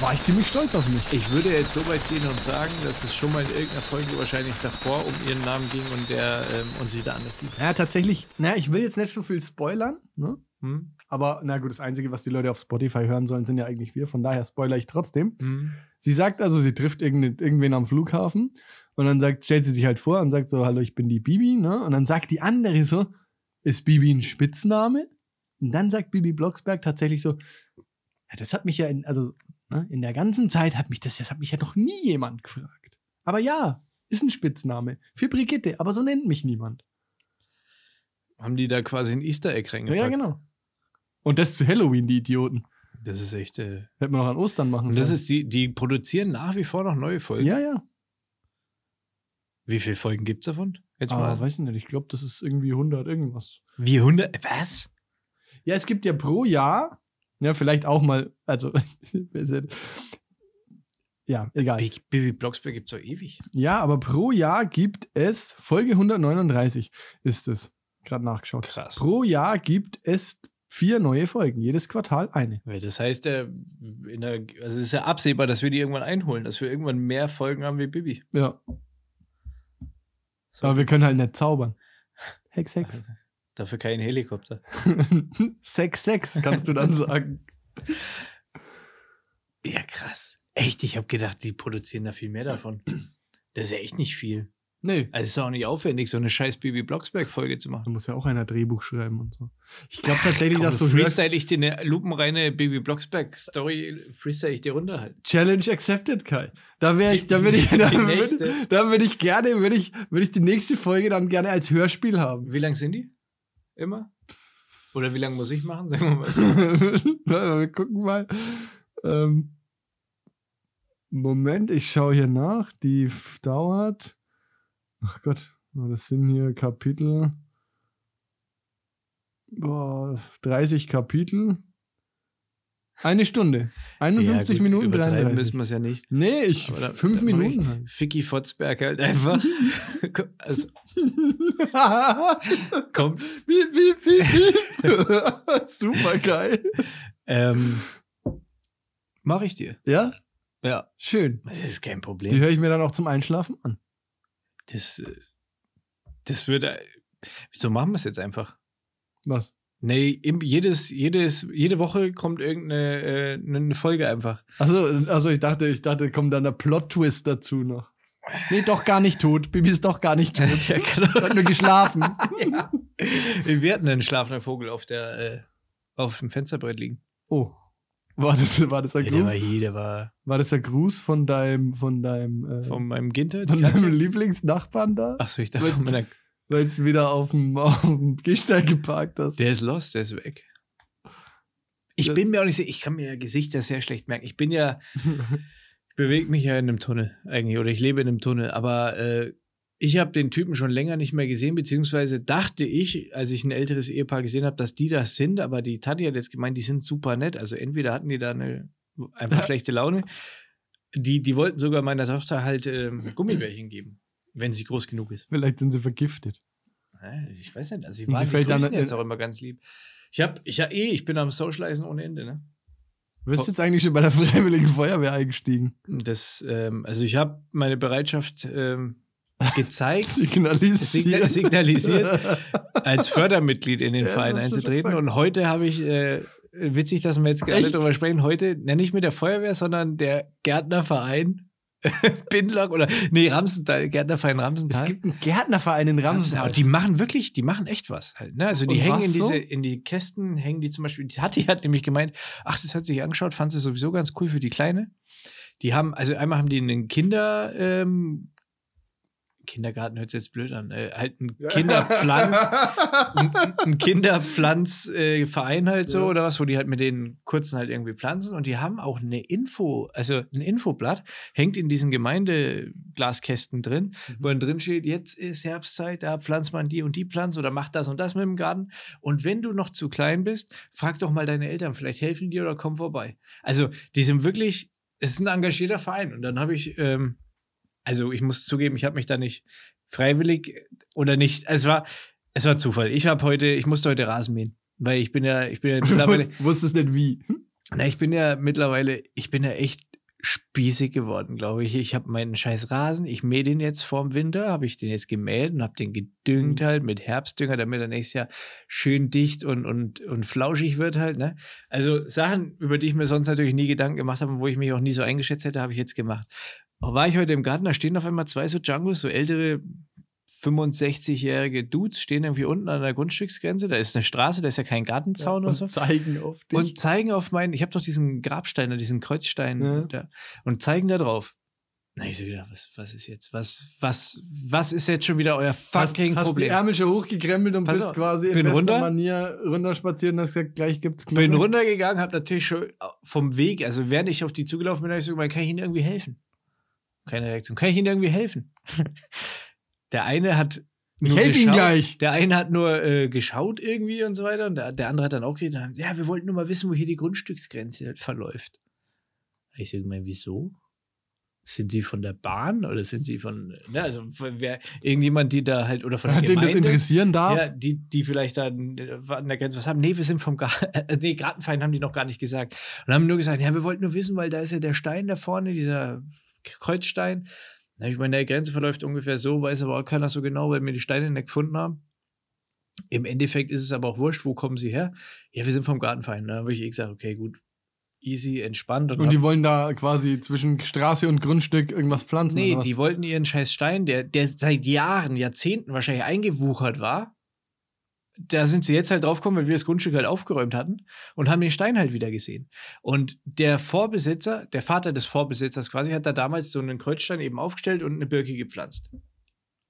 war ich ziemlich stolz auf mich. Ich würde jetzt so weit gehen und sagen, dass es schon mal in irgendeiner Folge wahrscheinlich davor um ihren Namen ging und der ähm, und sie da anders hieß. Ja, tatsächlich, naja, ich will jetzt nicht so viel spoilern, ne? Hm? Aber na gut, das Einzige, was die Leute auf Spotify hören sollen, sind ja eigentlich wir. Von daher spoiler ich trotzdem. Hm? Sie sagt also, sie trifft irgendwen am Flughafen und dann sagt, stellt sie sich halt vor und sagt so, hallo, ich bin die Bibi, ne? Und dann sagt die andere so, ist Bibi ein Spitzname? Und dann sagt Bibi Blocksberg tatsächlich so, ja, das hat mich ja in, also, ne, in der ganzen Zeit hat mich das, das hat mich ja noch nie jemand gefragt. Aber ja, ist ein Spitzname. Für Brigitte, aber so nennt mich niemand. Haben die da quasi ein Easter Egg reingepackt? ja, genau. Und das zu Halloween, die Idioten. Das ist echt. Äh, Hätten wir noch an Ostern machen sollen. das ist die, die produzieren nach wie vor noch neue Folgen. ja, ja. Wie viele Folgen gibt's davon? Jetzt Aber mal. weiß ich nicht, ich glaube, das ist irgendwie 100 irgendwas. Wie 100? Was? Ja, es gibt ja pro Jahr, ja, vielleicht auch mal, also, [LAUGHS] ja, egal. Bibi Blocksberg gibt's doch ewig. Ja, aber pro Jahr gibt es, Folge 139 ist es, gerade nachgeschaut. Krass. Pro Jahr gibt es vier neue Folgen, jedes Quartal eine. Das heißt, äh, in der, also es ist ja absehbar, dass wir die irgendwann einholen, dass wir irgendwann mehr Folgen haben wie Bibi. Ja, So. aber wir können halt nicht zaubern. Hex, Hex. Also, dafür kein Helikopter. [LAUGHS] Sex, Sex, kannst du dann sagen. Ja, krass. Echt, ich habe gedacht, die produzieren da viel mehr davon. Das ist ja echt nicht viel. Nee, Also es ist auch nicht aufwendig, so eine scheiß Bibi Blocksberg-Folge zu da machen. muss ja auch einer Drehbuch schreiben und so. Ich glaube tatsächlich, Komm, dass so Hör freestyle ich dir eine lupenreine Bibi Blocksberg-Story, freestyle ich dir runter halt. Challenge accepted, Kai. Da wäre ich, da würde ich, da da würde ich gerne, würde ich, würde ich die nächste Folge dann gerne als Hörspiel haben. Wie lang sind die? Immer? Oder wie lange muss ich machen? Sagen wir mal so. [LAUGHS] wir gucken mal. Ähm, Moment, ich schaue hier nach. Die dauert. Ach Gott, das sind hier Kapitel. Boah, 30 Kapitel. Eine Stunde. 51 Ja, gut, Minuten Übertreiben 33. müssen wir es ja nicht. Nee, ich da- fünf da Minuten. Ich halt. Ficky Fotzberg halt einfach. [LAUGHS] also, [LAUGHS] kommt. Piep, piep, piep, piep. [LAUGHS] Super geil. Ähm, Mach ich dir. Ja, Ja. schön. Das ist kein Die Problem. höre ich mir dann auch zum Einschlafen an. Das, äh, das würde. Wieso machen wir es jetzt einfach? Was? Nee, jedes, jedes, jede Woche kommt irgendeine äh, eine Folge einfach. Also, also ich dachte, ich dachte, kommt dann der Plot-Twist dazu noch. Nee, doch gar nicht tot. Bibi ist doch gar nicht [LAUGHS] tot. ja, genau. Hat nur geschlafen. [LAUGHS] ja. Wir hatten einen schlafenden Vogel auf der äh, auf dem Fensterbrett liegen. Oh. War das, war das der Ja, der war Gruß? hier, der war War das der Gruß von deinem, von deinem, äh, von meinem Ginter. von deinem Lieblingsnachbarn da? Achso, ich dachte von meiner. Weil es wieder auf dem, auf dem Gehsteig geparkt hast. Der ist lost, der ist weg. Ich Das- bin mir auch nicht sicher, ich kann mir ja Gesichter sehr schlecht merken. Ich bin ja, [LAUGHS] ich bewege mich ja in einem Tunnel eigentlich oder ich lebe in einem Tunnel, aber äh, ich habe den Typen schon länger nicht mehr gesehen, beziehungsweise dachte ich, als ich ein älteres Ehepaar gesehen habe, dass die das sind, aber die Tati hat jetzt gemeint, die sind super nett. Also entweder hatten die da eine einfach schlechte Laune. Die, die wollten sogar meiner Tochter halt ähm, Gummibärchen geben, wenn sie groß genug ist. Vielleicht sind sie vergiftet. Ich weiß nicht, also sie waren sie fällt dann jetzt auch immer ganz lieb. Ich hab, ich ja eh, ich bin am Socializen ohne Ende, ne? Du bist Oh. jetzt eigentlich schon bei der [LAUGHS] Freiwilligen Feuerwehr eingestiegen. Das, ähm, also ich habe meine Bereitschaft ähm, gezeigt, [LAUGHS] Signalisiert. Signa- signalisiert. als Fördermitglied in den Ja, Verein einzutreten. Und heute habe ich, äh, witzig, dass wir jetzt gerade drüber sprechen, heute, nenne nicht mit der Feuerwehr, sondern der Gärtnerverein [LAUGHS] Bindlock oder nee, Ramsenthal, Gärtnerverein Ramsenthal. Es gibt einen Gärtnerverein in Ramsenthal. Aber die machen wirklich, die machen echt was halt. Ne? Also die Und hängen in diese, so? in die Kästen, hängen die zum Beispiel, die Hatti hat nämlich gemeint, ach, das hat sich angeschaut, fand sie sowieso ganz cool für die Kleine. Die haben, also einmal haben die einen Kinder, ähm, Kindergarten hört sich jetzt blöd an, äh, halt einen Kinderpflanz, [LAUGHS] ein, ein Kinderpflanzverein äh, halt so Ja. oder was, wo die halt mit den Kurzen halt irgendwie pflanzen und die haben auch eine Info, also ein Infoblatt, hängt in diesen Gemeindeglaskästen drin, wo dann drin steht, jetzt ist Herbstzeit, da pflanzt man die und die Pflanze oder macht das und das mit dem Garten. Und wenn du noch zu klein bist, frag doch mal deine Eltern, vielleicht helfen dir oder komm vorbei. Also die sind wirklich, es ist ein engagierter Verein und dann habe ich, ähm, also ich muss zugeben, ich habe mich da nicht freiwillig oder nicht, es war, es war Zufall. Ich habe heute, ich musste heute Rasen mähen, weil ich bin ja, ich bin ja [LAUGHS] Du mittlerweile, wusst- wusstest nicht wie. na, ich bin ja mittlerweile, ich bin ja echt spießig geworden, glaube ich. Ich habe meinen scheiß Rasen, ich mähe den jetzt vorm Winter, habe ich den jetzt gemäht und habe den gedüngt Mhm. halt mit Herbstdünger, damit er nächstes Jahr schön dicht und, und, und flauschig wird halt, ne? Also Sachen, über die ich mir sonst natürlich nie Gedanken gemacht habe und wo ich mich auch nie so eingeschätzt hätte, habe ich jetzt gemacht. Auch war ich heute im Garten, da stehen auf einmal zwei so Djangos, so ältere 65-jährige Dudes, stehen irgendwie unten an der Grundstücksgrenze, da ist eine Straße, da ist ja kein Gartenzaun oder und so zeigen auf dich. und zeigen auf meinen, ich habe doch diesen Grabstein, diesen Kreuzstein Ja. da, und zeigen da drauf. Na, ich so wieder, was, was ist jetzt, was, was, was ist jetzt schon wieder euer hast, fucking hast die Problem? Ärmel schon hochgekrempelt und Pass bist auf, quasi in bin bester. Manier runterspaziert und hast gesagt, gleich gibt's Bin Knoblauch. runtergegangen, habe natürlich schon vom Weg, also während ich auf die zugelaufen bin, habe ich so gemeint, kann ich Ihnen irgendwie helfen? Keine Reaktion. Kann ich Ihnen irgendwie helfen? [LAUGHS] Der eine hat Ich helfe Ihnen gleich. Der eine hat nur äh, geschaut irgendwie und so weiter und der, der andere hat dann auch geredet, ja, wir wollten nur mal wissen, wo hier die Grundstücksgrenze verläuft. Ich so gemeint, wieso? Sind Sie von der Bahn oder sind Sie von, ne, also wer, irgendjemand, die da halt, oder von der Hat den das Gemeinde? interessieren darf? Ja, die, die vielleicht dann äh, an der Grenze was haben. Nee, wir sind vom Gar [LAUGHS] äh, nee, Gartenverein haben die noch gar nicht gesagt. Und haben nur gesagt, ja, wir wollten nur wissen, weil da ist ja der Stein da vorne, dieser Kreuzstein. Da hab ich meine, der Grenze verläuft ungefähr so, weiß aber auch keiner so genau, weil wir die Steine nicht gefunden haben. Im Endeffekt ist es aber auch wurscht, wo kommen sie her? Ja, wir sind vom Gartenverein. Da habe ich eh gesagt, okay, gut, easy, entspannt. Und die wollen da quasi zwischen Straße und Grundstück irgendwas pflanzen? Nee, die wollten ihren scheiß Stein, der, der seit Jahren, Jahrzehnten wahrscheinlich eingewuchert war. Da sind sie jetzt halt draufgekommen, weil wir das Grundstück halt aufgeräumt hatten und haben den Stein halt wieder gesehen. Und der Vorbesitzer, der Vater des Vorbesitzers quasi, hat da damals so einen Kreuzstein eben aufgestellt und eine Birke gepflanzt.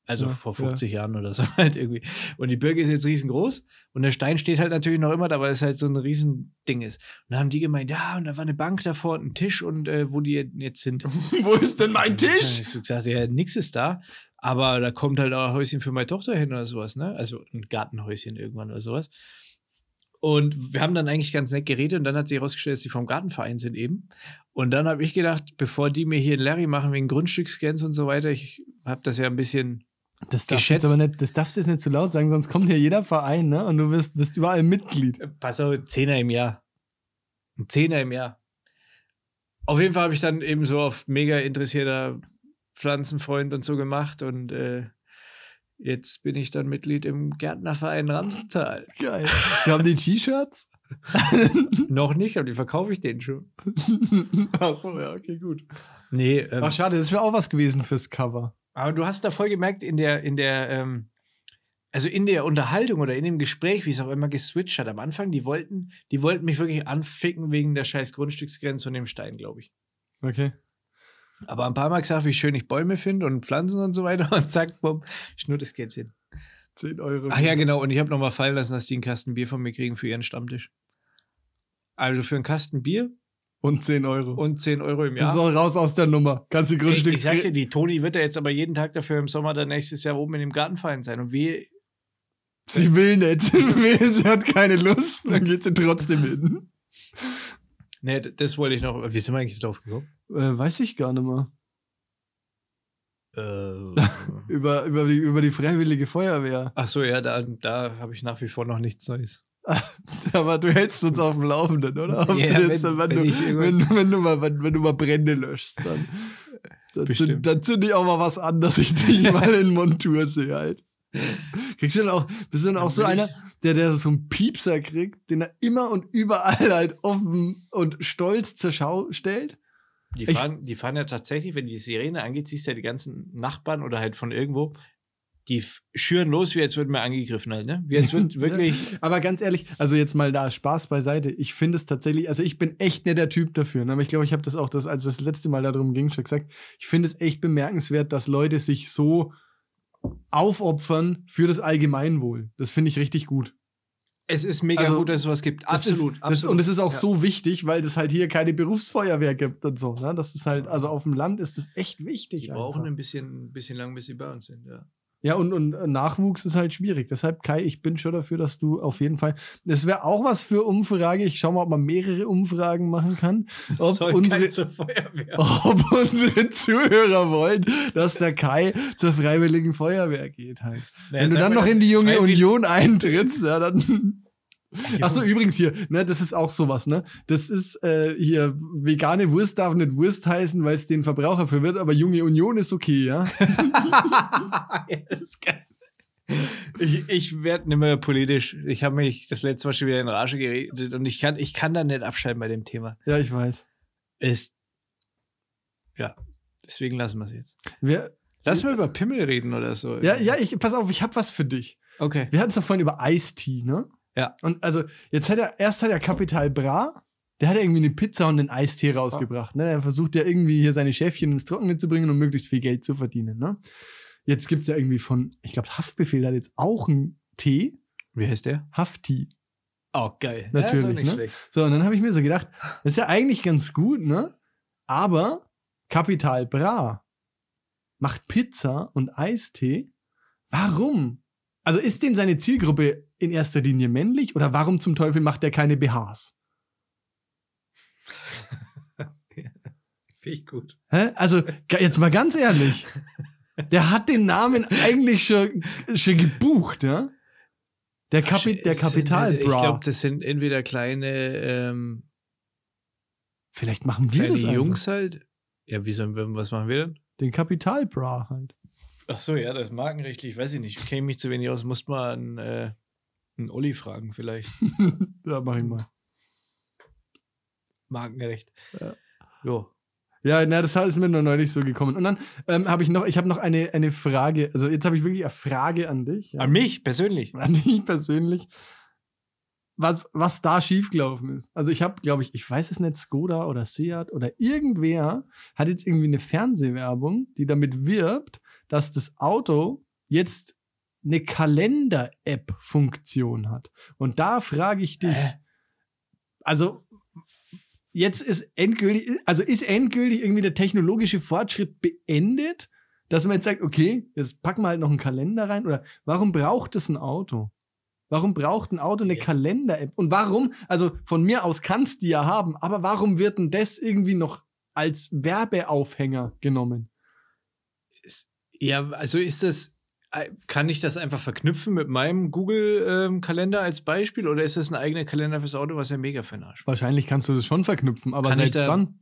Also Ja, vor ja. 50 Jahren oder so [LAUGHS] halt irgendwie. Und die Birke ist jetzt riesengroß und der Stein steht halt natürlich noch immer da, weil es halt so ein Riesending ist. Und da haben die gemeint, ja, und da war eine Bank davor und ein Tisch und äh, wo die jetzt sind. [LAUGHS] Wo ist denn mein ich Tisch? hab so gesagt, ja, nix ist da. Aber da kommt halt auch ein Häuschen für meine Tochter hin oder sowas, ne? Also ein Gartenhäuschen irgendwann oder sowas. Und wir haben dann eigentlich ganz nett geredet und dann hat sich herausgestellt, dass sie vom Gartenverein sind eben. Und dann habe ich gedacht, bevor die mir hier einen Larry machen wegen Grundstücksgrenze und so weiter, ich habe das ja ein bisschen, Das darfst, geschätzt. jetzt aber nicht, das darfst du jetzt nicht zu laut sagen, sonst kommt hier jeder Verein, ne? Und du bist, bist überall Mitglied. pass auf, Zehner im Jahr. Ein Zehner im Jahr. Auf jeden Fall habe ich dann eben so auf mega interessierter Pflanzenfreund und so gemacht und äh, jetzt bin ich dann Mitglied im Gärtnerverein Ramsenthal. [LAUGHS] Geil. Wir haben die T-Shirts. [LAUGHS] Noch nicht, aber die verkaufe ich denen schon. [LAUGHS] Achso, ja, okay, gut. Nee, ähm, Ach, schade, das wäre auch was gewesen fürs Cover. aber du hast da voll gemerkt, in der, in der, ähm, also in der Unterhaltung oder in dem Gespräch, wie es auch immer geswitcht hat am Anfang, die wollten, die wollten mich wirklich anficken wegen der scheiß Grundstücksgrenze und dem Stein, glaube ich. Okay. Aber ein paar Mal gesagt, wie schön ich Bäume finde und Pflanzen und so weiter [LAUGHS] und zack, bumm, schnurrt das Kätzchen. 10 Euro. Ach ja, genau. Und ich habe noch mal fallen lassen, dass die einen Kasten Bier von mir kriegen für ihren Stammtisch. Also für einen Kasten Bier Und 10 Euro. und 10 Euro im das ist Jahr. auch raus aus der Nummer. Kannst die Ich, ich sag's dir, die Toni wird ja jetzt aber jeden Tag dafür im Sommer dann nächstes Jahr oben in dem Gartenverein sein. Und wie, Sie will nicht. [LAUGHS] sie hat keine Lust. Dann geht sie trotzdem hin. Ne, das wollte ich noch. Wie sind wir eigentlich drauf gekommen? Äh, weiß ich gar nicht mehr. Äh, [LAUGHS] Über, über, die, über die Freiwillige Feuerwehr. ach so, ja, da, da habe ich nach wie vor noch nichts Neues. [LAUGHS] Aber du hältst uns auf dem Laufenden, oder? Du jetzt, wenn- du, wenn, mal, wenn, wenn du mal Brände löschst, dann, dann, zünd, dann zünd ich auch mal was an, dass ich dich mal in Montur sehe halt. Kriegst du dann auch, bist du dann auch so einer, der, der so einen Piepser kriegt, den er immer und überall halt offen und stolz zur Schau stellt? Die Ich- fahren, die fahren ja tatsächlich, wenn die Sirene angeht, siehst du ja die ganzen Nachbarn oder halt von irgendwo, die schüren los, wie als würden wir angegriffen halt, ne? Wie als wird [LAUGHS] wirklich. Aber ganz ehrlich, also jetzt mal da Spaß beiseite. Ich finde es tatsächlich, also ich bin echt nicht der Typ dafür. Ne? Aber ich glaube, ich habe das auch, das, als das letzte Mal darum ging, schon gesagt. Ich finde es echt bemerkenswert, dass Leute sich so aufopfern für das Allgemeinwohl. Das finde ich richtig gut. Es ist mega Also, gut, dass es sowas gibt. Das Absolut, ist, das, absolut. Und es ist auch Ja. so wichtig, weil das halt hier keine Berufsfeuerwehr gibt und so. Ne? Das ist halt, also auf dem Land ist das echt wichtig. Die brauchen einfach. ein bisschen, ein bisschen lang, bis sie bei uns sind, ja. Ja, und, und äh, Nachwuchs ist halt schwierig. Deshalb, Kai, ich bin schon dafür, dass du auf jeden Fall. Das wäre auch was für Umfrage. Ich schau mal, ob man mehrere Umfragen machen kann. Ob Soll unsere, [LAUGHS] ob unsere Zuhörer wollen, dass der Kai zur Freiwilligen Feuerwehr geht halt. Naja, Wenn du dann noch in die junge Union eintrittst, ja, dann. Achso, übrigens hier, ne, das ist auch sowas, ne? Das ist äh, hier, vegane Wurst darf nicht Wurst heißen, weil es den Verbraucher verwirrt, aber junge Union ist okay, ja? [LAUGHS] ja, das ist geil. Ich, ich werde nicht mehr politisch. Ich habe mich das letzte Mal schon wieder in Rage geredet und ich kann, ich kann da nicht abschalten bei dem Thema. Ja, ich weiß. Ist. Ja, deswegen lassen wir es jetzt. Wir, Lass mal über Pimmel reden oder so. ja, ja, ich, pass auf, ich hab was für dich. Okay. Wir hatten es doch vorhin über Eistee, ne? Ja. Und also, jetzt hat er, erst hat er Capital Bra, der hat ja irgendwie eine Pizza und einen Eistee rausgebracht, ne? Er versucht ja irgendwie hier seine Schäfchen ins Trockene zu bringen, um möglichst viel Geld zu verdienen, ne? Jetzt gibt's ja irgendwie von, ich glaube, Haftbefehl hat jetzt auch einen Tee, Wie heißt der? Hafti. Oh, geil. Natürlich, Ja, ist auch nicht ne? schlecht. So, und dann habe ich mir so gedacht, das ist ja eigentlich ganz gut, ne? Aber Capital Bra macht Pizza und Eistee. Warum? Also ist denn seine Zielgruppe in erster Linie männlich oder warum zum Teufel macht er keine BHs? [LAUGHS] Finde ich gut. Hä? Also jetzt mal ganz ehrlich, der hat den Namen eigentlich schon, schon gebucht, ja? Der, Kapi der Es sind Kapital halt- Ich glaube, das sind entweder kleine, ähm, Vielleicht machen wir kleine das einfach. Jungs halt. Ja, wie sollen wir, was machen wir denn? Den Kapital Bra halt. Ach so, ja, das ist markenrechtlich, weiß ich nicht. Ich kenne mich zu wenig aus. Musst mal einen, äh, einen Olli fragen, vielleicht. [LAUGHS] ja, mach ich mal. Markenrecht. Ja. Jo. Ja, na, das ist mir nur neulich so gekommen. Und dann ähm, habe ich noch, ich habe noch eine, eine Frage. Also jetzt habe ich wirklich eine Frage an dich. Ja. An mich persönlich. An dich persönlich. Was, was da schiefgelaufen ist. Also ich habe, glaube ich, ich weiß es nicht, Skoda oder Seat oder irgendwer hat jetzt irgendwie eine Fernsehwerbung, die damit wirbt, dass das Auto jetzt eine Kalender-App-Funktion hat. Und da frage ich dich, Hä? also jetzt ist endgültig, also ist endgültig irgendwie der technologische Fortschritt beendet, dass man jetzt sagt, okay, jetzt packen wir halt noch einen Kalender rein oder warum braucht es ein Auto? Warum braucht ein Auto eine Ja. Kalender-App? Und warum, also von mir aus kannst die ja haben, aber warum wird denn das irgendwie noch als Werbeaufhänger genommen? Ja, also ist das, äh, kann ich das einfach verknüpfen mit meinem Google-Kalender als Beispiel oder ist das ein eigener Kalender fürs Auto, was ja mega für den Arsch? Wahrscheinlich kannst du das schon verknüpfen, aber Kann selbst da- dann.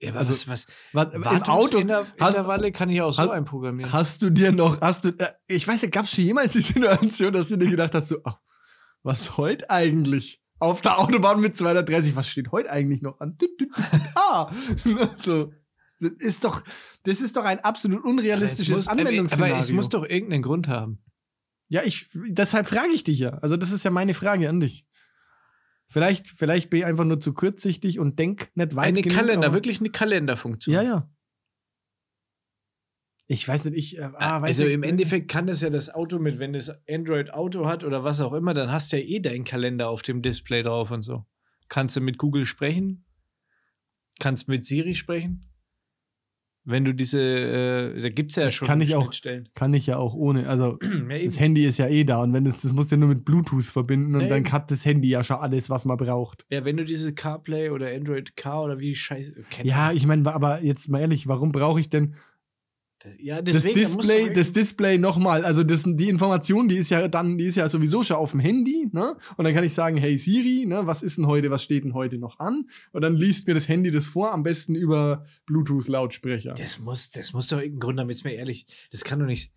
Ja, aber Also, was, was, Was, Im Auto Intervalle kann ich auch so hast- einprogrammieren. hast du dir noch, hast du, äh, ich weiß ja, gab es schon jemals die [LAUGHS] Situation, dass du dir gedacht hast, so, ach, was heute eigentlich? Auf der Autobahn mit 230, was steht heute eigentlich noch an? Ah! [LAUGHS] so. Das ist doch, das ist doch ein absolut Aber unrealistisches muss- aber- Anwendungsszenario. Aber es muss doch irgendeinen Grund haben. Ja, ich, deshalb frage ich dich ja. Also, das ist ja meine Frage an dich. Vielleicht, vielleicht bin ich einfach nur zu kurzsichtig und denk nicht weit Eine genug, Kalender, wirklich eine Kalenderfunktion. Ja, ja. Ich weiß nicht, ich, äh, ah, weiß also nicht. im Endeffekt kann das ja das Auto mit, wenn es Android Auto hat oder was auch immer, dann hast du ja eh deinen Kalender auf dem Display drauf und so. Kannst du mit Google sprechen? Kannst mit Siri sprechen? Wenn du diese, äh, da gibt es ja Das schon kann ich auch. Kann ich ja auch ohne. Also, [CLEARS THROAT] ja, das Handy ist ja eh da und wenn das, das musst du ja nur mit Bluetooth verbinden und Ja, dann hat das Handy ja schon alles, was man braucht. ja, wenn du diese CarPlay oder Android Car oder wie Scheiße. Ja, ich meine, aber jetzt mal ehrlich, warum brauche ich denn ja das deswegen, da musst du Display, das Display nochmal? Also das, die Information, die ist ja dann, die ist ja sowieso schon auf dem Handy, ne? Und dann kann ich sagen, hey Siri, ne, was ist denn heute, was steht denn heute noch an? Und dann liest mir das Handy das vor, am besten über Bluetooth-Lautsprecher. Das muss, das muss doch irgendeinen Grund haben, jetzt mal ehrlich. Das kann doch nicht.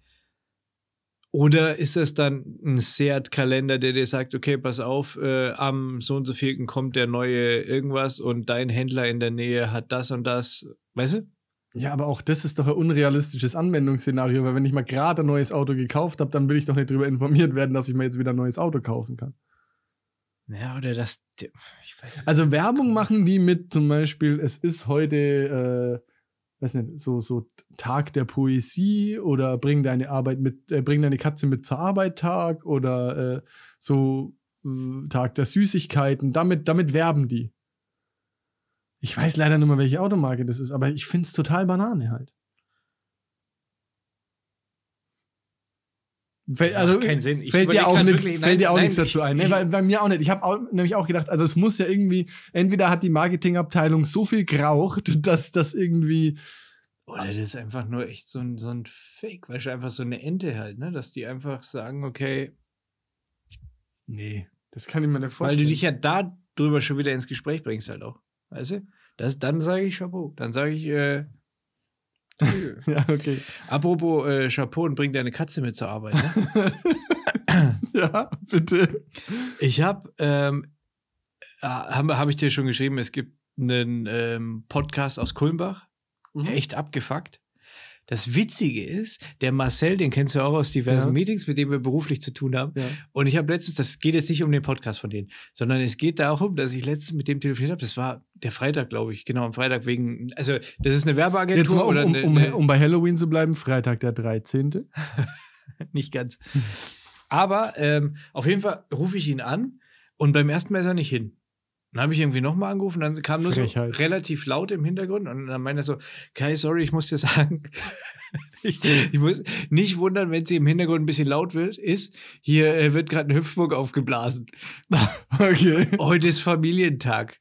Oder ist das dann ein Seat-Kalender, der dir sagt, okay, pass auf, äh, am so und so vielten kommt der neue irgendwas und dein Händler in der Nähe hat das und das, weißt du? Ja, aber auch das ist doch ein unrealistisches Anwendungsszenario, weil wenn ich mal gerade ein neues Auto gekauft habe, dann will ich doch nicht darüber informiert werden, dass ich mir jetzt wieder ein neues Auto kaufen kann. Ja, oder das, ich weiß nicht. Also Werbung machen die mit zum Beispiel, es ist heute, äh, weiß nicht, so, so Tag der Poesie oder bring deine Arbeit mit, äh, bring deine Katze mit zur Arbeit Tag oder äh, so äh, Tag der Süßigkeiten. Damit, damit werben die. Ich weiß leider nicht mehr, welche Automarke das ist, aber ich find's total Banane halt. Fällt, also keinen Sinn. Ich fällt dir auch nichts, fällt dir auch nichts dazu ich- ein. Nee, bei, bei mir auch nicht. Ich habe nämlich auch gedacht, also es muss ja irgendwie, entweder hat die Marketingabteilung so viel geraucht, [LAUGHS] dass das irgendwie. Oder das ist einfach nur echt so ein, so ein Fake, weißt du, einfach so eine Ente halt, ne? Dass die einfach sagen, okay, Nee, das kann ich mir nicht weil vorstellen. du dich ja da drüber schon wieder ins Gespräch bringst halt auch. Weißt du? Das, dann sage ich Chapeau. Dann sage ich, äh, [LAUGHS] ja, okay. apropos äh, Chapeau und bring deine Katze mit zur Arbeit. Ne? [LAUGHS] ja, bitte. Ich habe, ähm, habe hab ich dir schon geschrieben, es gibt einen ähm, Podcast aus Kulmbach, Mhm. echt abgefuckt. Das Witzige ist, der Marcel, den kennst du auch aus diversen Ja. Meetings, mit dem wir beruflich zu tun haben. Ja. Und ich habe letztens, das geht jetzt nicht um den Podcast von denen, sondern es geht darum, dass ich letztens mit dem telefoniert habe. Das war der Freitag, glaube ich. Genau, am Freitag wegen, also das ist eine Werbeagentur Jetzt mal, um, oder um, eine, um, eine, um bei Halloween zu bleiben, Freitag der 13. [LAUGHS] nicht ganz. Aber ähm, auf jeden Fall rufe ich ihn an und beim ersten Mal ist er nicht hin. Dann habe ich irgendwie nochmal angerufen, dann kam nur so relativ laut im Hintergrund und dann meinte er so, Kai, sorry, ich muss dir sagen, [LAUGHS] ich, ich muss nicht wundern, wenn sie im Hintergrund ein bisschen laut wird, ist, hier äh, wird gerade ein Hüpfburg aufgeblasen. [LAUGHS] Okay. Heute ist Familientag.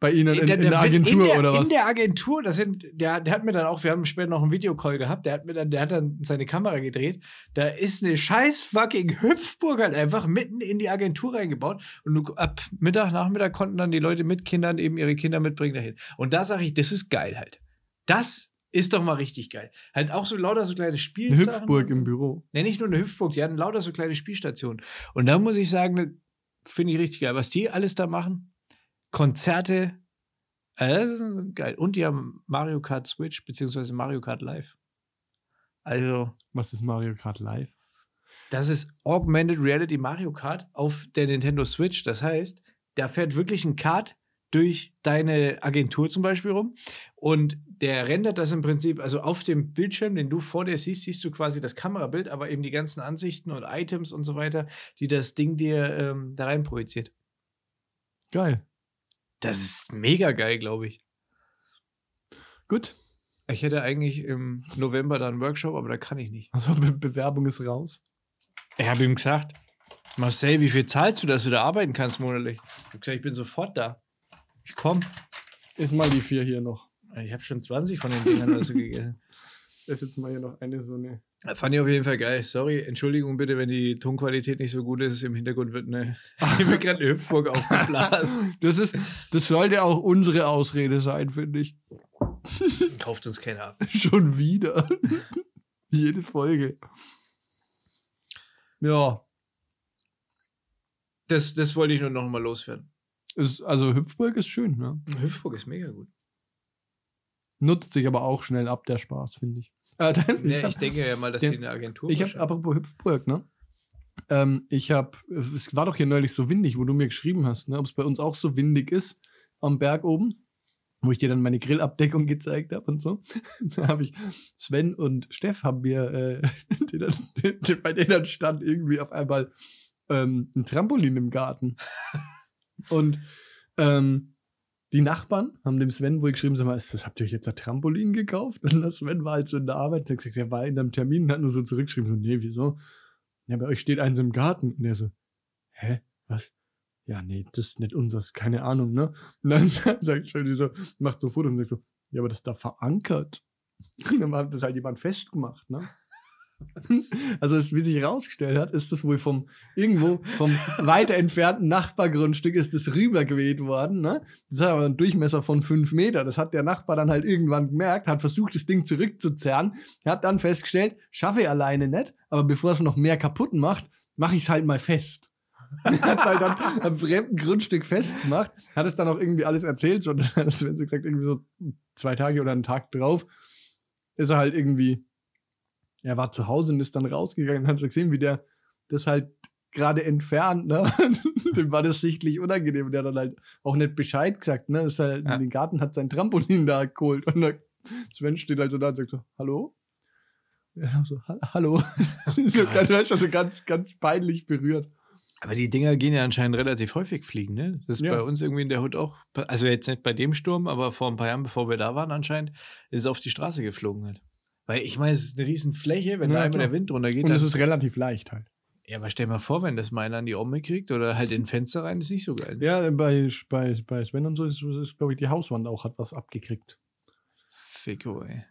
Bei Ihnen in, in, Der- der Agentur in der, oder was? In der Agentur, das sind, der, der hat mir dann auch, wir haben später noch einen Videocall gehabt, der hat mir dann, der hat dann seine Kamera gedreht. Da ist eine scheiß fucking Hüpfburg halt einfach mitten in die Agentur reingebaut. Und du, ab Mittag, Nachmittag konnten dann die Leute mit Kindern eben ihre Kinder mitbringen dahin. Und da sage ich, das ist geil halt. Das ist doch mal richtig geil. Halt auch so lauter so kleine Eine Spielsachen. Hüpfburg im Büro. Ne, nicht nur eine Hüpfburg, die hatten lauter so kleine Spielstationen. Und da muss ich sagen, finde ich richtig geil. Was die alles da machen, Konzerte, ist geil. Und die haben Mario Kart Switch, beziehungsweise Mario Kart Live. Also, Was ist Mario Kart Live? das ist Augmented Reality Mario Kart auf der Nintendo Switch. Das heißt, da fährt wirklich ein Kart durch deine Agentur zum Beispiel rum und der rendert das im Prinzip, also auf dem Bildschirm, den du vor dir siehst, siehst du quasi das Kamerabild, aber eben die ganzen Ansichten und Items und so weiter, die das Ding dir ähm, da rein projiziert. Geil. Das ist mega geil, glaube ich. Gut. Ich hätte eigentlich im November da einen Workshop, aber da kann ich nicht. Also Be Bewerbung ist raus. Ich habe ihm gesagt, Marcel, wie viel zahlst du, dass du da arbeiten kannst monatlich? Ich habe gesagt, ich bin sofort da. Ich komme. Ist mal die vier hier noch. Ich habe schon 20 von den Dingern oder so [LAUGHS] gegessen. Ist jetzt mal hier noch eine so eine. Fand ich auf jeden Fall geil. Sorry, Entschuldigung bitte, wenn die Tonqualität nicht so gut ist. Im Hintergrund wird eine, [LAUGHS] wird gerade eine Hüpfburg [LAUGHS] aufgeblasen. Das ist, das sollte auch unsere Ausrede sein, finde ich. [LAUGHS] Kauft uns keiner ab. Schon wieder. Jede Folge. Ja. Das, das wollte ich nur noch mal loswerden. Ist, also Hüpfburg ist schön, ne? Hüpfburg ist mega gut. Nutzt sich aber auch schnell ab, der Spaß, finde ich. Äh, dann, Nee, ich ich, hab- denke ja mal, dass Ja. die eine Agentur Ich habe, apropos Hüpfburg, ne? Ähm, ich habe, es war doch hier neulich so windig, wo du mir geschrieben hast, ne? Ob es bei uns auch so windig ist am Berg oben, wo ich dir dann meine Grillabdeckung gezeigt habe und so. [LAUGHS] da habe ich Sven und Steff haben mir, äh, [LAUGHS] denen, denen, bei denen stand irgendwie auf einmal ähm, ein Trampolin im Garten. [LAUGHS] und ähm, die Nachbarn haben dem Sven wohl geschrieben, sag mal, ist das, habt ihr euch jetzt ein Trampolin gekauft? [LAUGHS] Und der Sven war halt so in der Arbeit, der gesagt, er war in einem Termin und hat nur so zurückgeschrieben, so, nee, wieso? Ja, bei euch steht eins im Garten. Und er so, hä, was? Ja, nee, das ist nicht unseres, keine Ahnung, ne? Und dann [LAUGHS] sagt schon so, macht so Fotos und sagt so, ja, aber das ist da verankert. [LAUGHS] Und dann hat das halt jemand festgemacht, ne? [LAUGHS] Also, es, wie sich herausgestellt hat, ist das wohl vom irgendwo vom weiter entfernten Nachbargrundstück ist das rübergeweht worden. Ne? Das hat aber einen Durchmesser von fünf Meter. Das hat der Nachbar dann halt irgendwann gemerkt, hat versucht, das Ding zurückzuzerren. Er hat dann festgestellt, schaffe ich alleine nicht, aber bevor es noch mehr kaputt macht, mache ich es halt mal fest. [LAUGHS] hat halt dann am fremden Grundstück festgemacht, hat es dann auch irgendwie alles erzählt, so, [LAUGHS] das, wenn sie gesagt, irgendwie so zwei Tage oder einen Tag drauf, ist er halt irgendwie er war zu Hause und ist dann rausgegangen und hat gesehen, wie der das halt gerade entfernt, ne? [LAUGHS] Dem war das sichtlich unangenehm. Der hat dann halt auch nicht Bescheid gesagt, ne? Ist halt ja. in den Garten, hat sein Trampolin da geholt. Und dann, Sven steht halt so da und sagt so, hallo? Ja, so, hallo. [LAUGHS] so ganz, also ganz, ganz peinlich berührt. Aber die Dinger gehen ja anscheinend relativ häufig fliegen, ne? Das ist ja. bei uns irgendwie in der Hut auch, also jetzt nicht bei dem Sturm, aber vor ein paar Jahren, bevor wir da waren anscheinend, ist es auf die Straße geflogen halt. Weil ich meine, es ist eine riesen Fläche, wenn ja, da einmal der Wind runtergeht. Und es ist relativ leicht halt. Ja, aber stell mal vor, wenn das mal einer an die Omme kriegt oder halt in ein Fenster rein, ist nicht so geil. Ja, bei, bei, bei Sven und so ist, ist glaube ich, die Hauswand auch hat was abgekriegt. Ficko, ey.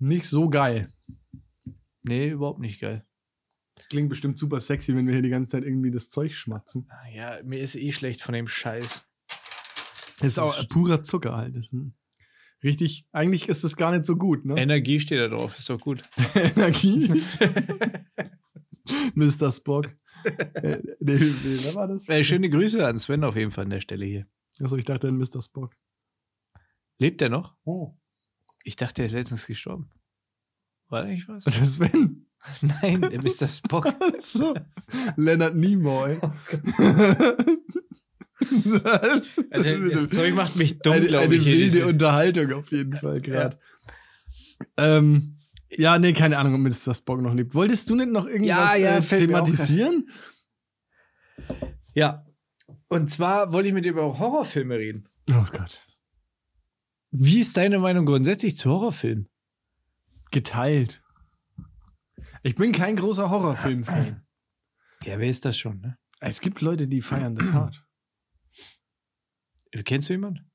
Nicht so geil. Nee, überhaupt nicht geil. Klingt bestimmt super sexy, wenn wir hier die ganze Zeit irgendwie das Zeug schmatzen. Ah, ja, mir ist eh schlecht von dem Scheiß. Das ist auch purer Zucker halt. Richtig, eigentlich ist das gar nicht so gut, ne? Energie steht da drauf, ist doch gut. [LAUGHS] Energie? [LAUGHS] Mr. Spock. [LAUGHS] äh, nee, nee, wer war das? Äh, schöne Grüße an Sven auf jeden Fall an der Stelle hier. Achso, ich dachte an Mr. Spock. Lebt er noch? Oh. Ich dachte, er ist letztens gestorben. War eigentlich was? Das ist Sven. Nein, der Mr. Spock. so. Leonard Nimoy. Oh das, [LAUGHS] also, das Zeug macht mich dumm, glaube ich. Eine wilde diese... Unterhaltung auf jeden Fall gerade. Ja. Ähm, ja, nee, keine Ahnung, ob Mr. Spock noch lebt. Wolltest du nicht noch irgendwas ja, ja, äh, thematisieren? Ja. Und zwar wollte ich mit dir über Horrorfilme reden. Oh Gott. Wie ist deine Meinung grundsätzlich zu Horrorfilmen? Geteilt. Ich bin kein großer Horrorfilm-Fan. Ja, wer ist das schon, ne? Es gibt Leute, die feiern das hart. Kennst du jemanden?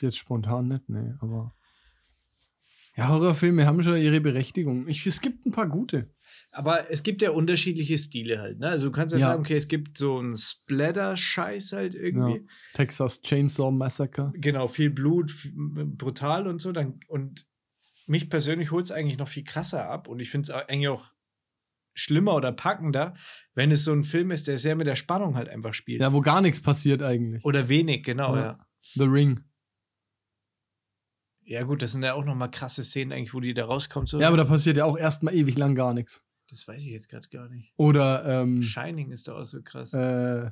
Jetzt spontan nicht, nee, aber. Ja, Horrorfilme haben schon ihre Berechtigung. Ich, es gibt ein paar gute. Aber es gibt ja unterschiedliche Stile halt, ne? Also du kannst ja, ja. sagen, okay, es gibt so einen Splatter-Scheiß halt irgendwie. Ja. Texas Chainsaw Massacre. Genau, viel Blut, brutal und so. Dann, und mich persönlich holt es eigentlich noch viel krasser ab. Und ich finde es eigentlich auch schlimmer oder packender, wenn es so ein Film ist, der sehr mit der Spannung halt einfach spielt. Ja, wo gar nichts passiert eigentlich. Oder wenig, genau, ja. ja. The Ring. Ja, gut, das sind ja auch nochmal krasse Szenen eigentlich, wo die da rauskommt. So. Ja, aber da passiert ja auch erstmal ewig lang gar nichts. Das weiß ich jetzt gerade gar nicht. Oder, ähm, Shining ist da auch so krass. Äh,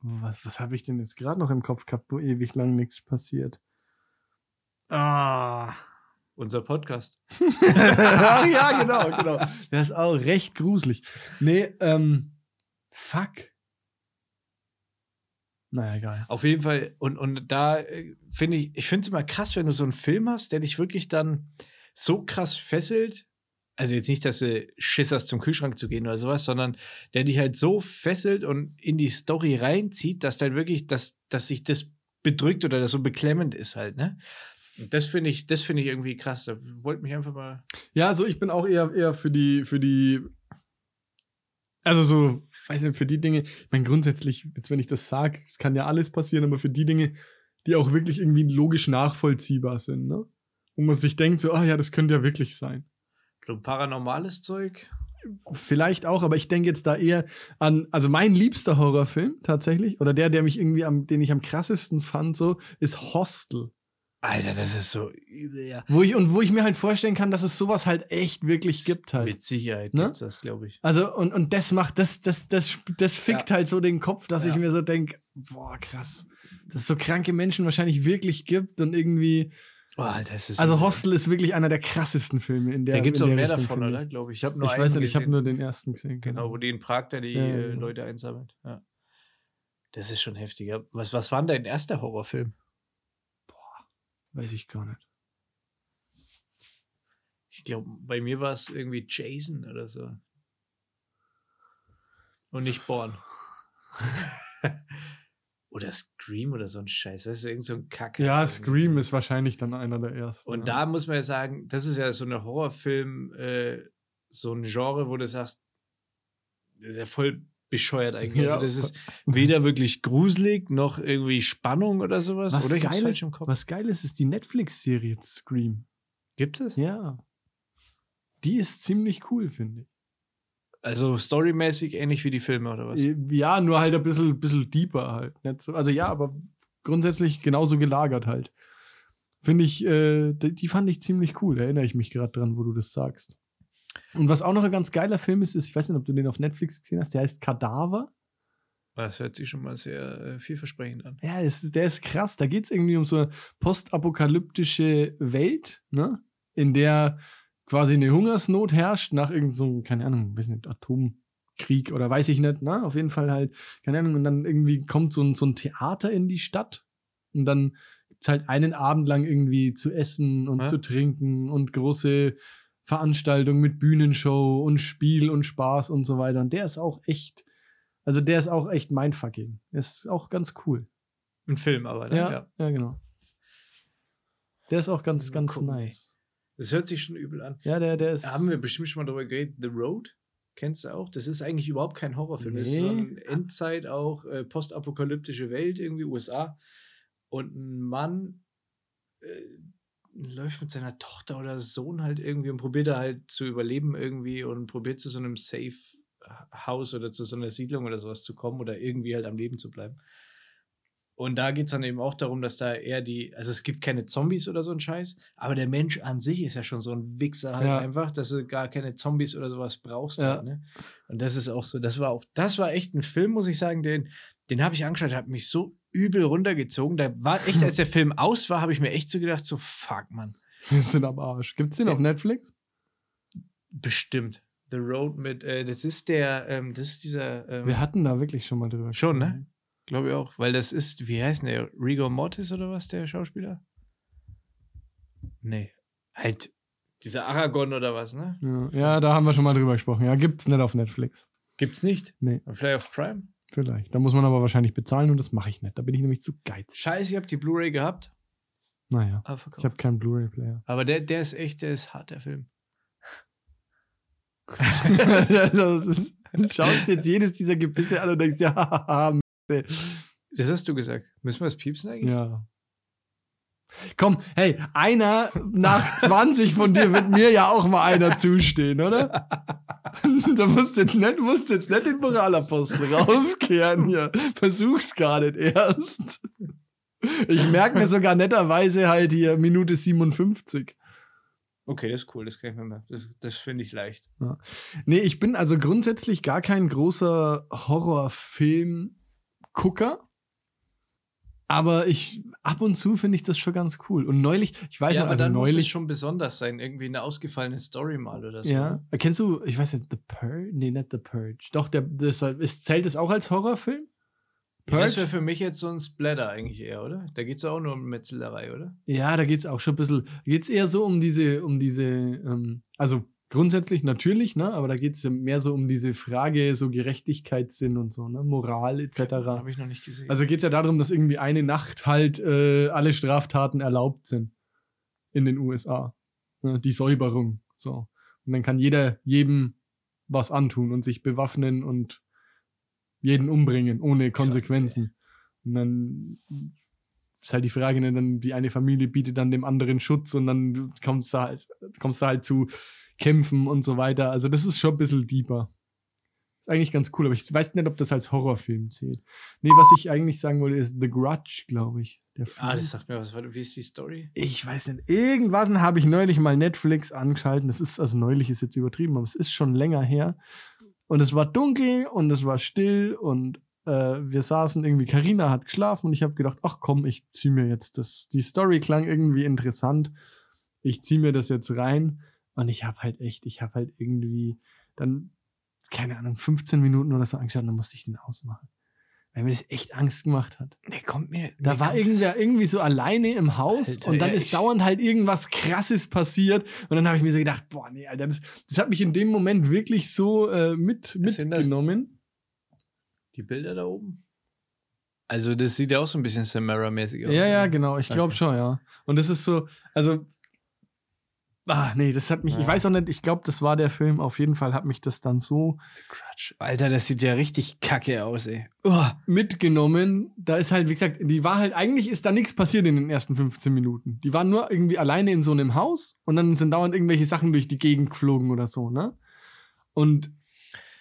was, was habe ich denn jetzt gerade noch im Kopf gehabt, wo ewig lang nichts passiert? Ah. Unser Podcast. [LAUGHS] ja, [LAUGHS] genau, genau. Der ist auch recht gruselig. Nee, ähm, fuck. Naja, egal. Auf jeden Fall, und, und da äh, finde ich, ich finde es immer krass, wenn du so einen Film hast, der dich wirklich dann so krass fesselt. Also jetzt nicht, dass du Schiss hast, zum Kühlschrank zu gehen oder sowas, sondern der dich halt so fesselt und in die Story reinzieht, dass dann wirklich, dass, dass sich das bedrückt oder das so beklemmend ist halt, ne? Das finde ich, das finde ich irgendwie krass. Da wollte mich einfach mal. Ja, so ich bin auch eher, eher für die, für die, also so, weiß nicht, für die Dinge, ich meine, grundsätzlich, jetzt wenn ich das sage, es kann ja alles passieren, aber für die Dinge, die auch wirklich irgendwie logisch nachvollziehbar sind, ne? Wo man sich denkt, so, ah ja, das könnte ja wirklich sein. So paranormales Zeug? Vielleicht auch, aber ich denke jetzt da eher an, also mein liebster Horrorfilm tatsächlich, oder der, der mich irgendwie am, den ich am krassesten fand, so, ist Hostel. Alter, das ist so übel, ja. Wo ich, und wo ich mir halt vorstellen kann, dass es sowas halt echt wirklich gibt halt. Mit Sicherheit ne? gibt's das, glaube ich. Also, und, und das macht, das, das, das, das fickt ja. halt so den Kopf, dass ja. ich mir so denke, boah, krass. Dass es so kranke Menschen wahrscheinlich wirklich gibt und irgendwie. Boah, das ist also Hostel ist wirklich einer der krassesten Filme in der Da gibt es auch mehr Richtung, davon, oder? Glaube ich. Ich, nur ich weiß nicht, ich habe nur den ersten gesehen. Genau, genau, wo die in Prag da die ja, äh, genau. Leute einsammelt. Ja. Das ist schon heftiger. Was, was war denn dein erster Horrorfilm? Weiß ich gar nicht. Ich glaube, bei mir war es irgendwie Jason oder so. Und nicht Born. [LAUGHS] Oder Scream oder so ein Scheiß. Weißt du, irgend so ein Kack. Ja, irgendwie. Scream ist wahrscheinlich dann einer der ersten. Und ja. da muss man ja sagen, das ist ja so eine Horrorfilm, äh, so ein Genre, wo du sagst, das ist ja voll bescheuert eigentlich. Ja. Also das ist weder wirklich gruselig noch irgendwie Spannung oder sowas. was oder geil, ist, im Kopf. was geil ist, ist die Netflix-Serie Scream. Gibt es? Ja. Die ist ziemlich cool, finde ich. Also storymäßig ähnlich wie die Filme oder was? Ja, nur halt ein bisschen, bisschen deeper halt. Nicht so, also ja, aber grundsätzlich genauso gelagert halt. Finde ich, äh, die, die fand ich ziemlich cool. Erinnere ich mich gerade dran, wo du das sagst. Und was auch noch ein ganz geiler Film ist, ist, ich weiß nicht, ob du den auf Netflix gesehen hast, der heißt Kadaver. Das hört sich schon mal sehr äh, vielversprechend an. Ja, es ist, der ist krass. Da geht es irgendwie um so eine postapokalyptische Welt, ne? In der quasi eine Hungersnot herrscht nach irgendeinem, so, keine Ahnung, weiß nicht, Atomkrieg oder weiß ich nicht, ne? Auf jeden Fall halt, keine Ahnung, und dann irgendwie kommt so ein, so ein Theater in die Stadt und dann gibt es halt einen Abend lang irgendwie zu essen und Ja. zu trinken und große Veranstaltungen mit Bühnenshow und Spiel und Spaß und so weiter. Und der ist auch echt, also der ist auch echt mindfucking. Ist auch ganz cool. Ein Film aber, ne? Ja, ja, genau. Der ist auch ganz, ganz gucken. nice. Das hört sich schon übel an. Ja, der, der ist. Haben wir bestimmt schon mal darüber geredet. The Road? Kennst du auch? Das ist eigentlich überhaupt kein Horrorfilm. Das ist so Nee. ein Endzeit auch, äh, postapokalyptische Welt, irgendwie USA. Und ein Mann äh, läuft mit seiner Tochter oder Sohn halt irgendwie und probiert da halt zu überleben irgendwie und probiert zu so einem Safe House oder zu so einer Siedlung oder sowas zu kommen oder irgendwie halt am Leben zu bleiben. Und da geht es dann eben auch darum, dass da eher die, also es gibt keine Zombies oder so ein Scheiß, aber der Mensch an sich ist ja schon so ein Wichser halt Ja. einfach, dass du gar keine Zombies oder sowas brauchst. Ja. Halt, ne? Und das ist auch so, das war auch, das war echt ein Film, muss ich sagen, den, den habe ich angeschaut, hat mich so übel runtergezogen. Da war echt, als der [LAUGHS] Film aus war, habe ich mir echt so gedacht, so fuck, Mann. Wir sind am Arsch. Gibt's den auf Netflix? Bestimmt. The Road mit, äh, das ist der, ähm, das ist dieser, ähm, Wir hatten da wirklich schon mal drüber. Schon, ne? glaube ich auch, weil das ist, wie heißt der, Rigor Mortis oder was, der Schauspieler? Nee, halt dieser Aragon oder was, ne? Ja, ja, da haben wir schon mal drüber gesprochen. Ja, gibt's nicht auf Netflix. Gibt's nicht. Nee, Vielleicht auf Prime? Vielleicht. Da muss man aber wahrscheinlich bezahlen und das mache ich nicht. Da bin ich nämlich zu geizig. Scheiße, ich hab die Blu-ray gehabt. Naja, Aber, ich verkauft. habe keinen Blu-ray-Player. aber der, der ist echt, der ist hart, der Film. das ist, du schaust jetzt jedes dieser Gebisse an und denkst, ja. [LAUGHS] Das hast du gesagt. Müssen wir das piepsen eigentlich? Ja. Komm, hey, einer nach [LAUGHS] 20 von dir wird mir ja auch mal einer zustehen, oder? [LAUGHS] da musst du jetzt nicht, musst jetzt nicht den Moralapostel [LAUGHS] rauskehren hier. Versuch's gar nicht erst. Ich merke mir sogar netterweise halt hier Minute 57. Okay, das ist cool, das kann ich mir mal. Das, das finde ich leicht. Nee, ich bin also grundsätzlich gar kein großer Horrorfilm-Gucker. Aber ich, ab und zu finde ich das schon ganz cool. Und neulich, ich weiß ja, noch, aber also dann muss es neulich. schon besonders sein. Irgendwie eine ausgefallene Story mal oder so. Ja, kennst du, ich weiß nicht, The Purge? Nee, nicht The Purge. Doch, der, das, ist, zählt es auch als Horrorfilm? Das wäre für mich jetzt so ein Splatter eigentlich eher, oder? Da geht es auch nur um Metzelerei, oder? Ja, da geht es auch schon ein bisschen, geht es eher so um diese, um diese, ähm, also grundsätzlich natürlich, ne, aber da geht es mehr so um diese Frage, so Gerechtigkeitssinn und so, ne, Moral etc. Habe ich noch nicht gesehen. Also geht es ja darum, dass irgendwie eine Nacht halt äh, alle Straftaten erlaubt sind in den USA. Ne, die Säuberung, so. Und dann kann jeder jedem was antun und sich bewaffnen und jeden umbringen, ohne Konsequenzen. Und dann ist halt die Frage, ne, dann die eine Familie bietet dann dem anderen Schutz und dann kommst du halt, kommst du halt zu Kämpfen und so weiter. Also das ist schon ein bisschen deeper. Ist eigentlich ganz cool, aber ich weiß nicht, ob das als Horrorfilm zählt. Nee, was ich eigentlich sagen wollte, ist The Grudge, glaube ich. Der Film. ah, das sagt mir was. Wie ist die Story? ich weiß nicht. Irgendwas habe ich neulich mal Netflix angeschaltet. Das ist, also neulich ist jetzt übertrieben, aber es ist schon länger her. Und es war dunkel und es war still und äh, wir saßen irgendwie, Karina hat geschlafen und ich habe gedacht, ach komm, ich zieh mir jetzt das. Die Story klang irgendwie interessant. Ich zieh mir das jetzt rein und ich habe halt echt, ich habe halt irgendwie dann, keine Ahnung, 15 Minuten oder so angeschaut und dann musste ich den ausmachen. Weil mir das echt Angst gemacht hat. Der kommt mir. Da war irgendwer irgendwie so alleine im Haus Alter, und dann ja, ist dauernd halt irgendwas krasses passiert und dann habe ich mir so gedacht, boah, nee, Alter, das, das hat mich in dem Moment wirklich so äh, mit, mitgenommen. Die Bilder da oben? Also, das sieht ja auch so ein bisschen Samara-mäßig aus. Ja, ja, genau. Ich glaube Okay. schon, ja. Und das ist so, also. Ah, nee, das hat mich, ich Ja. weiß auch nicht, ich glaube, das war der Film. Auf jeden Fall hat mich das dann so Crutch. Alter, das sieht ja richtig kacke aus, ey. oh, mitgenommen. Da ist halt, wie gesagt, die war halt, eigentlich ist da nichts passiert in den ersten 15 Minuten. Die waren nur irgendwie alleine in so einem Haus und dann sind dauernd irgendwelche Sachen durch die Gegend geflogen oder so, ne? Und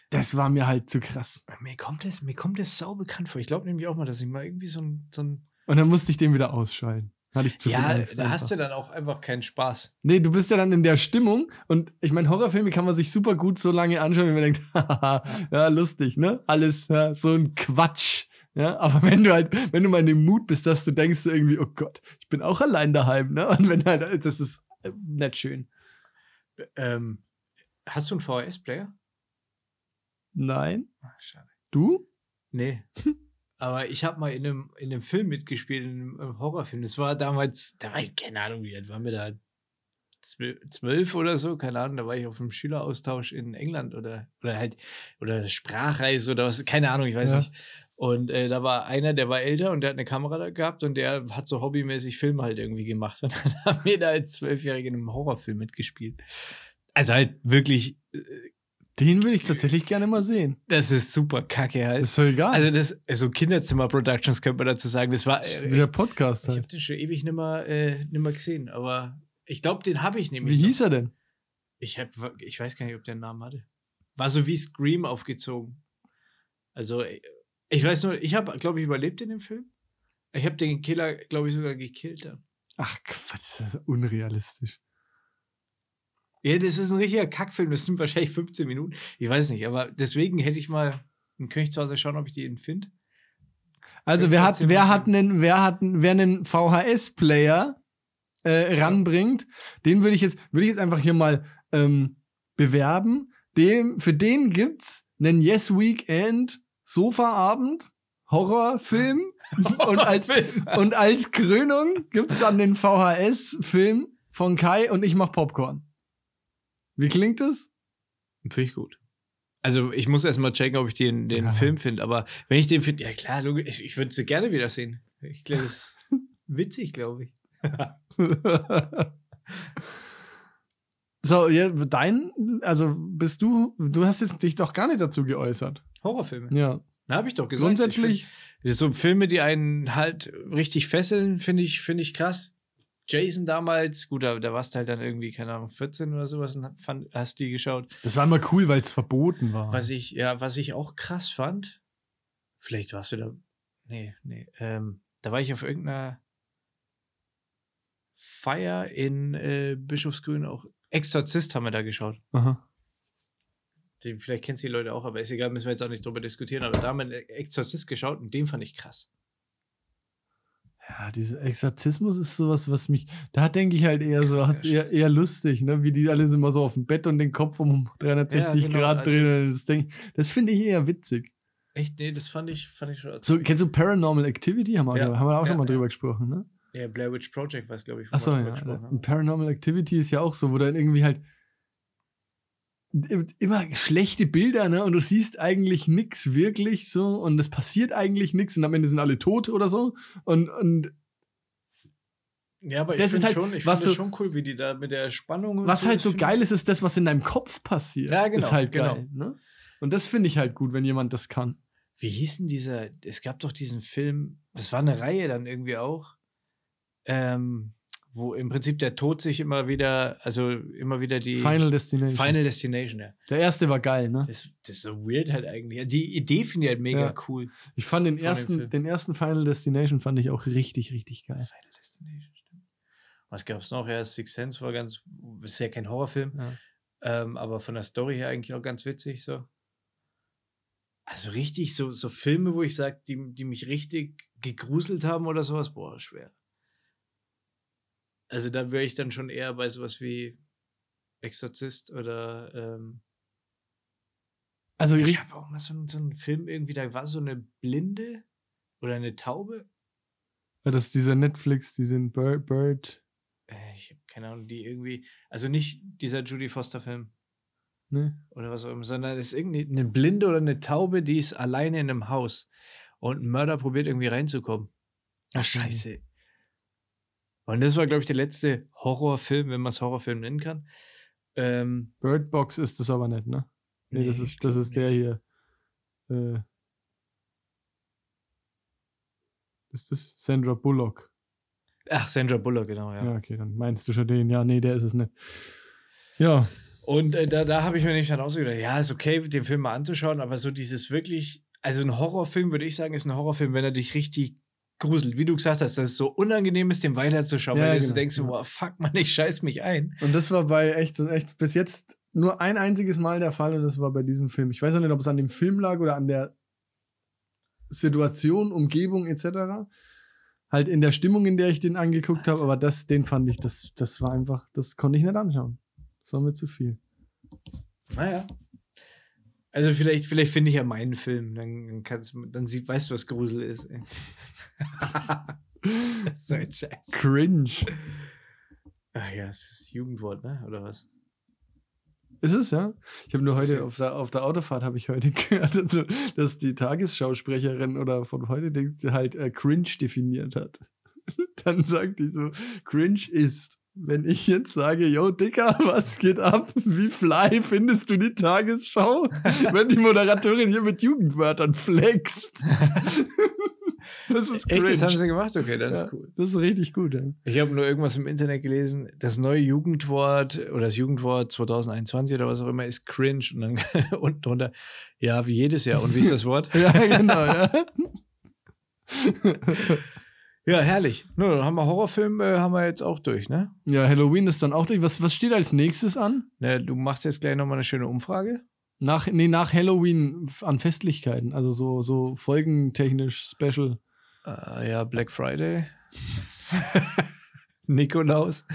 das war mir halt zu krass. Mir kommt das, mir kommt das sau bekannt vor. Ich glaube nämlich auch mal, dass ich mal irgendwie so ein. So ein Und dann musste ich den wieder ausschalten. Hatte ich zu viel ja, Angst. da hast du dann auch einfach keinen Spaß. Nee, du bist ja dann in der Stimmung und ich meine, Horrorfilme kann man sich super gut so lange anschauen, wenn man denkt, [LAUGHS] haha, ja, lustig, ne? Alles, ja, so ein Quatsch. Ja, aber wenn du halt, wenn du mal in dem Mut bist, dass du denkst so irgendwie, oh Gott, ich bin auch allein daheim, ne? Und wenn halt, das ist äh, nicht schön. Ähm, hast du einen VHS-Player? Nein. Ah, schade. Du? Nee. [LAUGHS] Aber ich habe mal in einem, in einem Film mitgespielt, in einem, Horrorfilm. Das war damals, da war ich, keine Ahnung, wie alt waren wir da? Zwölf zwölf oder so, keine Ahnung, da war ich auf einem Schüleraustausch in England oder, oder halt, oder Sprachreise oder was, keine Ahnung, ich weiß Ja. nicht. Und äh, da war einer, der war älter und der hat eine Kamera da gehabt und der hat so hobbymäßig Filme halt irgendwie gemacht. [LAUGHS] Und dann haben wir da als Zwölfjährige in einem Horrorfilm mitgespielt. Also halt wirklich, äh, Den würde ich tatsächlich gerne mal sehen. das ist super kacke halt. Ist so egal. Also das, also Kinderzimmer-Productions könnte man dazu sagen. Das war, Das äh, wie der ich, Podcast ich habe halt. den schon ewig nimmer, äh, nimmer gesehen, aber ich glaube, den habe ich nämlich. Wie noch. hieß er denn? Ich hab, ich weiß gar nicht, ob der einen Namen hatte. War so wie Scream aufgezogen. Also äh, ich weiß nur, ich habe, glaube ich, überlebt in dem Film. Ich habe den Killer, glaube ich, sogar gekillt dann. Ach Quatsch, das ist unrealistisch. Ja, das ist ein richtiger Kackfilm. Das sind wahrscheinlich 15 Minuten. Ich weiß nicht, aber deswegen hätte ich mal, zu Hause schauen, ob ich den finde. Also wer hat, wer hat einen, wer hat, einen- wer einen VHS-Player äh, ranbringt, den würde ich jetzt, würde ich jetzt einfach hier mal ähm, bewerben. Dem, für den gibt's einen Yes Weekend Sofaabend Horrorfilm [LAUGHS] und als und als Krönung gibt's dann den VHS-Film von Kai und ich mach Popcorn. Wie klingt das? Finde ich gut. Also ich muss erst mal checken, ob ich den, den Ja. Film finde. Aber wenn ich den finde, ja klar, ich, ich würde sie gerne wiedersehen. Ich glaube, das ist [LAUGHS] witzig, glaube ich. [LAUGHS] so, ja, dein, also bist du, du hast jetzt dich doch gar nicht dazu geäußert. Horrorfilme. Ja. Na, habe ich doch gesagt. Grundsätzlich, Ich find, so Filme, die einen halt richtig fesseln, finde ich, finde ich krass. Jason damals, gut, da, da warst du halt dann irgendwie, keine Ahnung, 14 oder sowas und fand, hast die geschaut. das war immer cool, weil es verboten war. Was ich, ja, was ich auch krass fand, vielleicht warst du da, nee, nee, ähm, da war ich auf irgendeiner Feier in äh, Bischofsgrün auch. Exorzist haben wir da geschaut. Aha. Den, vielleicht kennst du die Leute auch, aber ist egal, müssen wir jetzt auch nicht drüber diskutieren. Aber da haben wir einen Exorzist geschaut und den fand ich krass. Ja, dieser Exorzismus ist sowas, was mich, da denke ich halt eher so, hast eher, eher lustig, ne? Wie die alle sind immer so auf dem Bett und den Kopf um 360 Ja, genau, Grad also- drehen. Das, denk, das finde ich eher witzig. Echt? Nee, das fand ich, fand ich schon. So, kennst du Paranormal Activity? Haben wir, Ja. haben wir auch Ja, schon mal drüber gesprochen, ne? ja, Blair Witch Project war es, glaube ich. Achso, ja. gesprochen haben. Paranormal Activity ist ja auch so, wo dann irgendwie halt immer schlechte Bilder, ne? Und du siehst eigentlich nix wirklich so und es passiert eigentlich nichts und am Ende sind alle tot oder so. Und, und Ja, aber Das ich ist finde halt, schon, ich was finde du- schon cool, wie die da mit der Spannung und was halt so geil ist, ist das, was in deinem Kopf passiert. Ja, genau, Ist halt genau. geil, ne? Und das finde ich halt gut, wenn jemand das kann. Wie hieß denn dieser, es gab doch diesen Film, das war eine Reihe dann irgendwie auch, ähm, wo im Prinzip der Tod sich immer wieder, also immer wieder die Final Destination. Final Destination, ja. Der erste war geil, ne? Das, das ist so weird halt eigentlich. Die Idee finde ich halt mega Ja. cool. Ich fand den ersten, den ersten Final Destination fand ich auch richtig, richtig geil. Final Destination, stimmt. Was gab es noch? Ja, Six Sense war ganz, ist ja kein Horrorfilm, Ja. ähm, aber von der Story her eigentlich auch ganz witzig so. Also richtig, so, so Filme, wo ich sage, die, die mich richtig gegruselt haben oder sowas, boah, schwer. Also da wäre ich dann schon eher bei sowas wie Exorzist oder ähm, Also ich habe auch mal so, einen- so einen Film irgendwie, da war so eine Blinde oder eine Taube. das ist dieser Netflix, diesen Bird, Bird, Äh, ich habe keine Ahnung, die irgendwie, also nicht dieser Judy Foster Film ne? oder was auch immer, sondern es ist irgendwie eine Blinde oder eine Taube, die ist alleine in einem Haus. und ein Mörder probiert irgendwie reinzukommen. Ach, scheiße. Und das war, glaube ich, der letzte Horrorfilm, wenn man es Horrorfilm nennen kann. Ähm, Bird Box ist das aber nicht, ne? Nee, das Nee, ist, ich das ist der hier. Äh, ist das Sandra Bullock? ach, Sandra Bullock, genau, ja. Ja. okay, dann meinst du schon den. Ja, nee, der ist es nicht. Ja, Und äh, da, da habe ich mir nämlich dann auch so gedacht, ja, ist okay, den Film mal anzuschauen, aber so dieses wirklich, also ein Horrorfilm, würde ich sagen, ist ein Horrorfilm, wenn er dich richtig gruselt. Wie du gesagt hast, dass es so unangenehm ist, dem weiterzuschauen, Ja, weil du genau, so denkst, boah, fuck man, ich scheiß mich ein. und das war bei echt, echt bis jetzt nur ein einziges Mal der Fall und das war bei diesem Film. Ich weiß auch nicht, ob es an dem Film lag oder an der Situation, Umgebung etc. Halt in der Stimmung, in der ich den angeguckt habe, aber das, den fand ich, das, das war einfach, das konnte ich nicht anschauen. Das war mir zu viel. Naja. Also vielleicht, vielleicht finde ich ja meinen Film, dann kannst dann sieht, weißt du, was Grusel ist. Ey. Das [LAUGHS] ist so ein Scheiß. Cringe. Ach ja, es ist Jugendwort, ne? Oder was? Ist es, ja? Ich habe nur heute auf der, auf der Autofahrt habe ich heute [LAUGHS] gehört, also, dass die Tagesschausprecherin oder von heute denkt sie halt äh, cringe definiert hat. [LAUGHS] Dann sagt die so, cringe ist, wenn ich jetzt sage, yo Dicker, was geht ab? Wie fly findest du die Tagesschau? wenn die Moderatorin hier mit Jugendwörtern flext. [LAUGHS] das ist Echt, das haben cringe. sie gemacht? Okay, das Ja, ist cool. das ist richtig gut, ja. Ich habe nur irgendwas im Internet gelesen, das neue Jugendwort oder das Jugendwort 2021 oder was auch immer ist cringe und dann [LAUGHS] unten drunter, ja, wie jedes Jahr. Und wie ist das Wort? [LAUGHS] Ja, genau, ja. Ja, herrlich. Nur, dann haben wir Horrorfilm, äh, haben wir jetzt auch durch, ne? Ja, Halloween ist dann auch durch. Was, was steht als nächstes an? ne du machst jetzt gleich nochmal eine schöne Umfrage. Nach, nee, nach Halloween an Festlichkeiten, also so, so folgentechnisch special. Äh, ja, Black Friday. [LAUGHS] Nikolaus.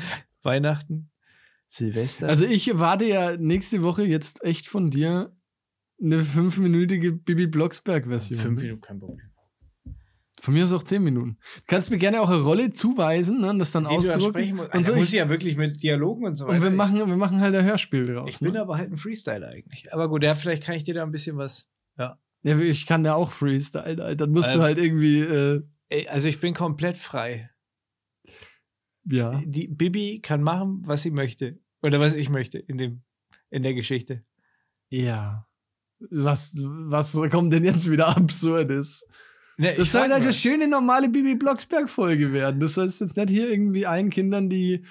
Weihnachten. Silvester. Also ich warte ja nächste Woche jetzt echt von dir eine fünfminütige Bibi Blocksberg-Version. fünf Minuten, kein Problem. Von mir aus auch zehn Minuten. Du kannst mir gerne auch eine Rolle zuweisen, ne, und das dann Die du dann ausdrucken. musst. Und, Also so, muss ich, ja wirklich mit Dialogen und so weiter. und wir machen, wir machen halt ein Hörspiel draus. ich bin ne? aber halt ein Freestyler eigentlich. Aber gut, ja, vielleicht kann ich dir da ein bisschen was. ja, ich kann ja auch Freestyle, Alter. Dann musst Ähm, du halt irgendwie, äh, Ey, also ich bin komplett frei. ja. Die Bibi kann machen, was sie möchte. Oder was ich möchte in dem, in der Geschichte. Ja. Was, was kommt denn jetzt wieder Absurdes? Ne, Das soll halt eine schöne normale Bibi Blocksberg-Folge werden. Das heißt jetzt nicht hier irgendwie allen Kindern die,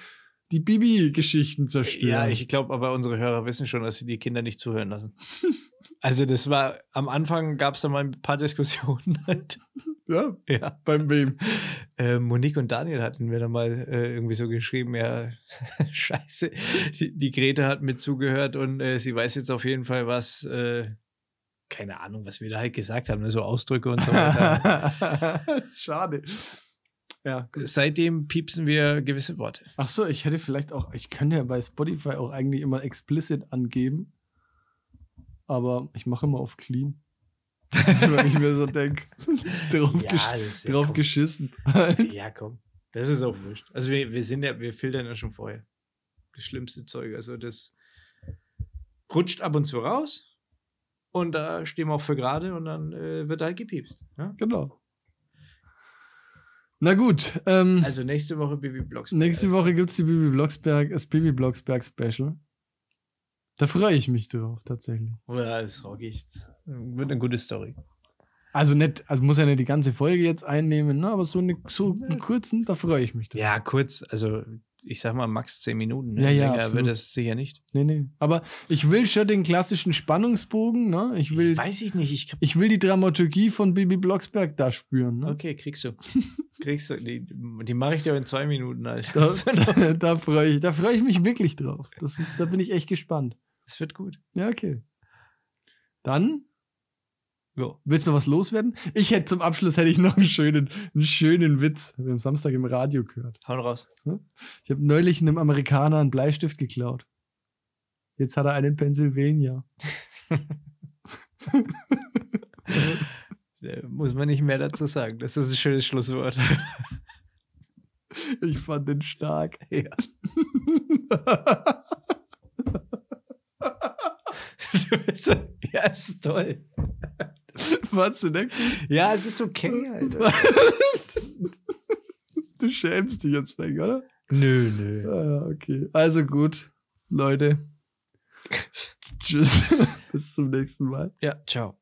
die Bibi-Geschichten zerstören. Ja, ich glaube, aber unsere Hörer wissen schon, dass sie die Kinder nicht zuhören lassen. [LAUGHS] also das war, am Anfang gab es da mal ein paar Diskussionen [LAUGHS] halt. ja, Ja. beim wem? Äh, Monique und Daniel hatten mir dann mal äh, irgendwie so geschrieben, ja, [LAUGHS] scheiße, die, die Grete hat mit zugehört und äh, sie weiß jetzt auf jeden Fall, was, äh, keine Ahnung, was wir da halt gesagt haben, ne, so Ausdrücke und so weiter. [LAUGHS] Schade. Ja. Seitdem piepsen wir gewisse Worte. Ach so, ich hätte vielleicht auch, ich könnte ja bei Spotify auch eigentlich immer explicit angeben. Aber ich mache immer auf clean. [LAUGHS] Wenn ich mir so denke. [LAUGHS] drauf gesch das ist drauf komm. geschissen. Halt. Ja, komm. Das ist auch wurscht. Also wir, wir sind ja, wir filtern ja schon vorher. Das schlimmste Zeug. Also das rutscht ab und zu raus. Und da stehen wir auch für gerade und dann äh, wird halt gepiepst. Ja? Genau. Na gut, ähm, Also nächste Woche Bibi Blocksberg. nächste Woche gibt es die Bibi Blocksberg, das Bibi Blocksberg Special. Da freue ich mich drauf, tatsächlich. Oh Ja, das ist rockig. Das wird eine gute Story. Also nicht, also muss ja nicht die ganze Folge jetzt einnehmen, ne? aber so, eine, so einen kurzen, da freue ich mich drauf. Ja, kurz. Also ich sag mal max 10 Minuten. Ne? Ja, ja, Länger absolut. wird das sicher nicht. Nee, nee. Aber ich will schon den klassischen Spannungsbogen, ne? Ich will, Weiß ich nicht. Ich, ich will die Dramaturgie von Bibi Blocksberg da spüren, ne? okay, kriegst du. [LAUGHS] kriegst du. Die, die mache ich dir in zwei Minuten, Alter. Da, [LAUGHS] da freue ich, da freue ich mich wirklich drauf. Das ist, da bin ich echt gespannt. Das wird gut. Ja, okay. Dann Ja. Willst du noch was loswerden? Ich hätte zum Abschluss hätte ich noch einen schönen, einen schönen Witz. Wir haben Samstag im Radio gehört. Hau raus. Ich habe neulich einem Amerikaner einen Bleistift geklaut. Jetzt hat er einen Pennsylvania. [LAUGHS] Muss man nicht mehr dazu sagen. Das ist ein schönes Schlusswort. Ich fand den stark. Ja. [LAUGHS] Bist [LAUGHS] ja, ist toll. Fandst du nicht? Ja, es ist okay, Alter. [LAUGHS] Du schämst dich jetzt weg, oder? nö, nö. Ah, okay. Also gut, Leute. Tschüss. [LAUGHS] Bis zum nächsten Mal. Ja, ciao.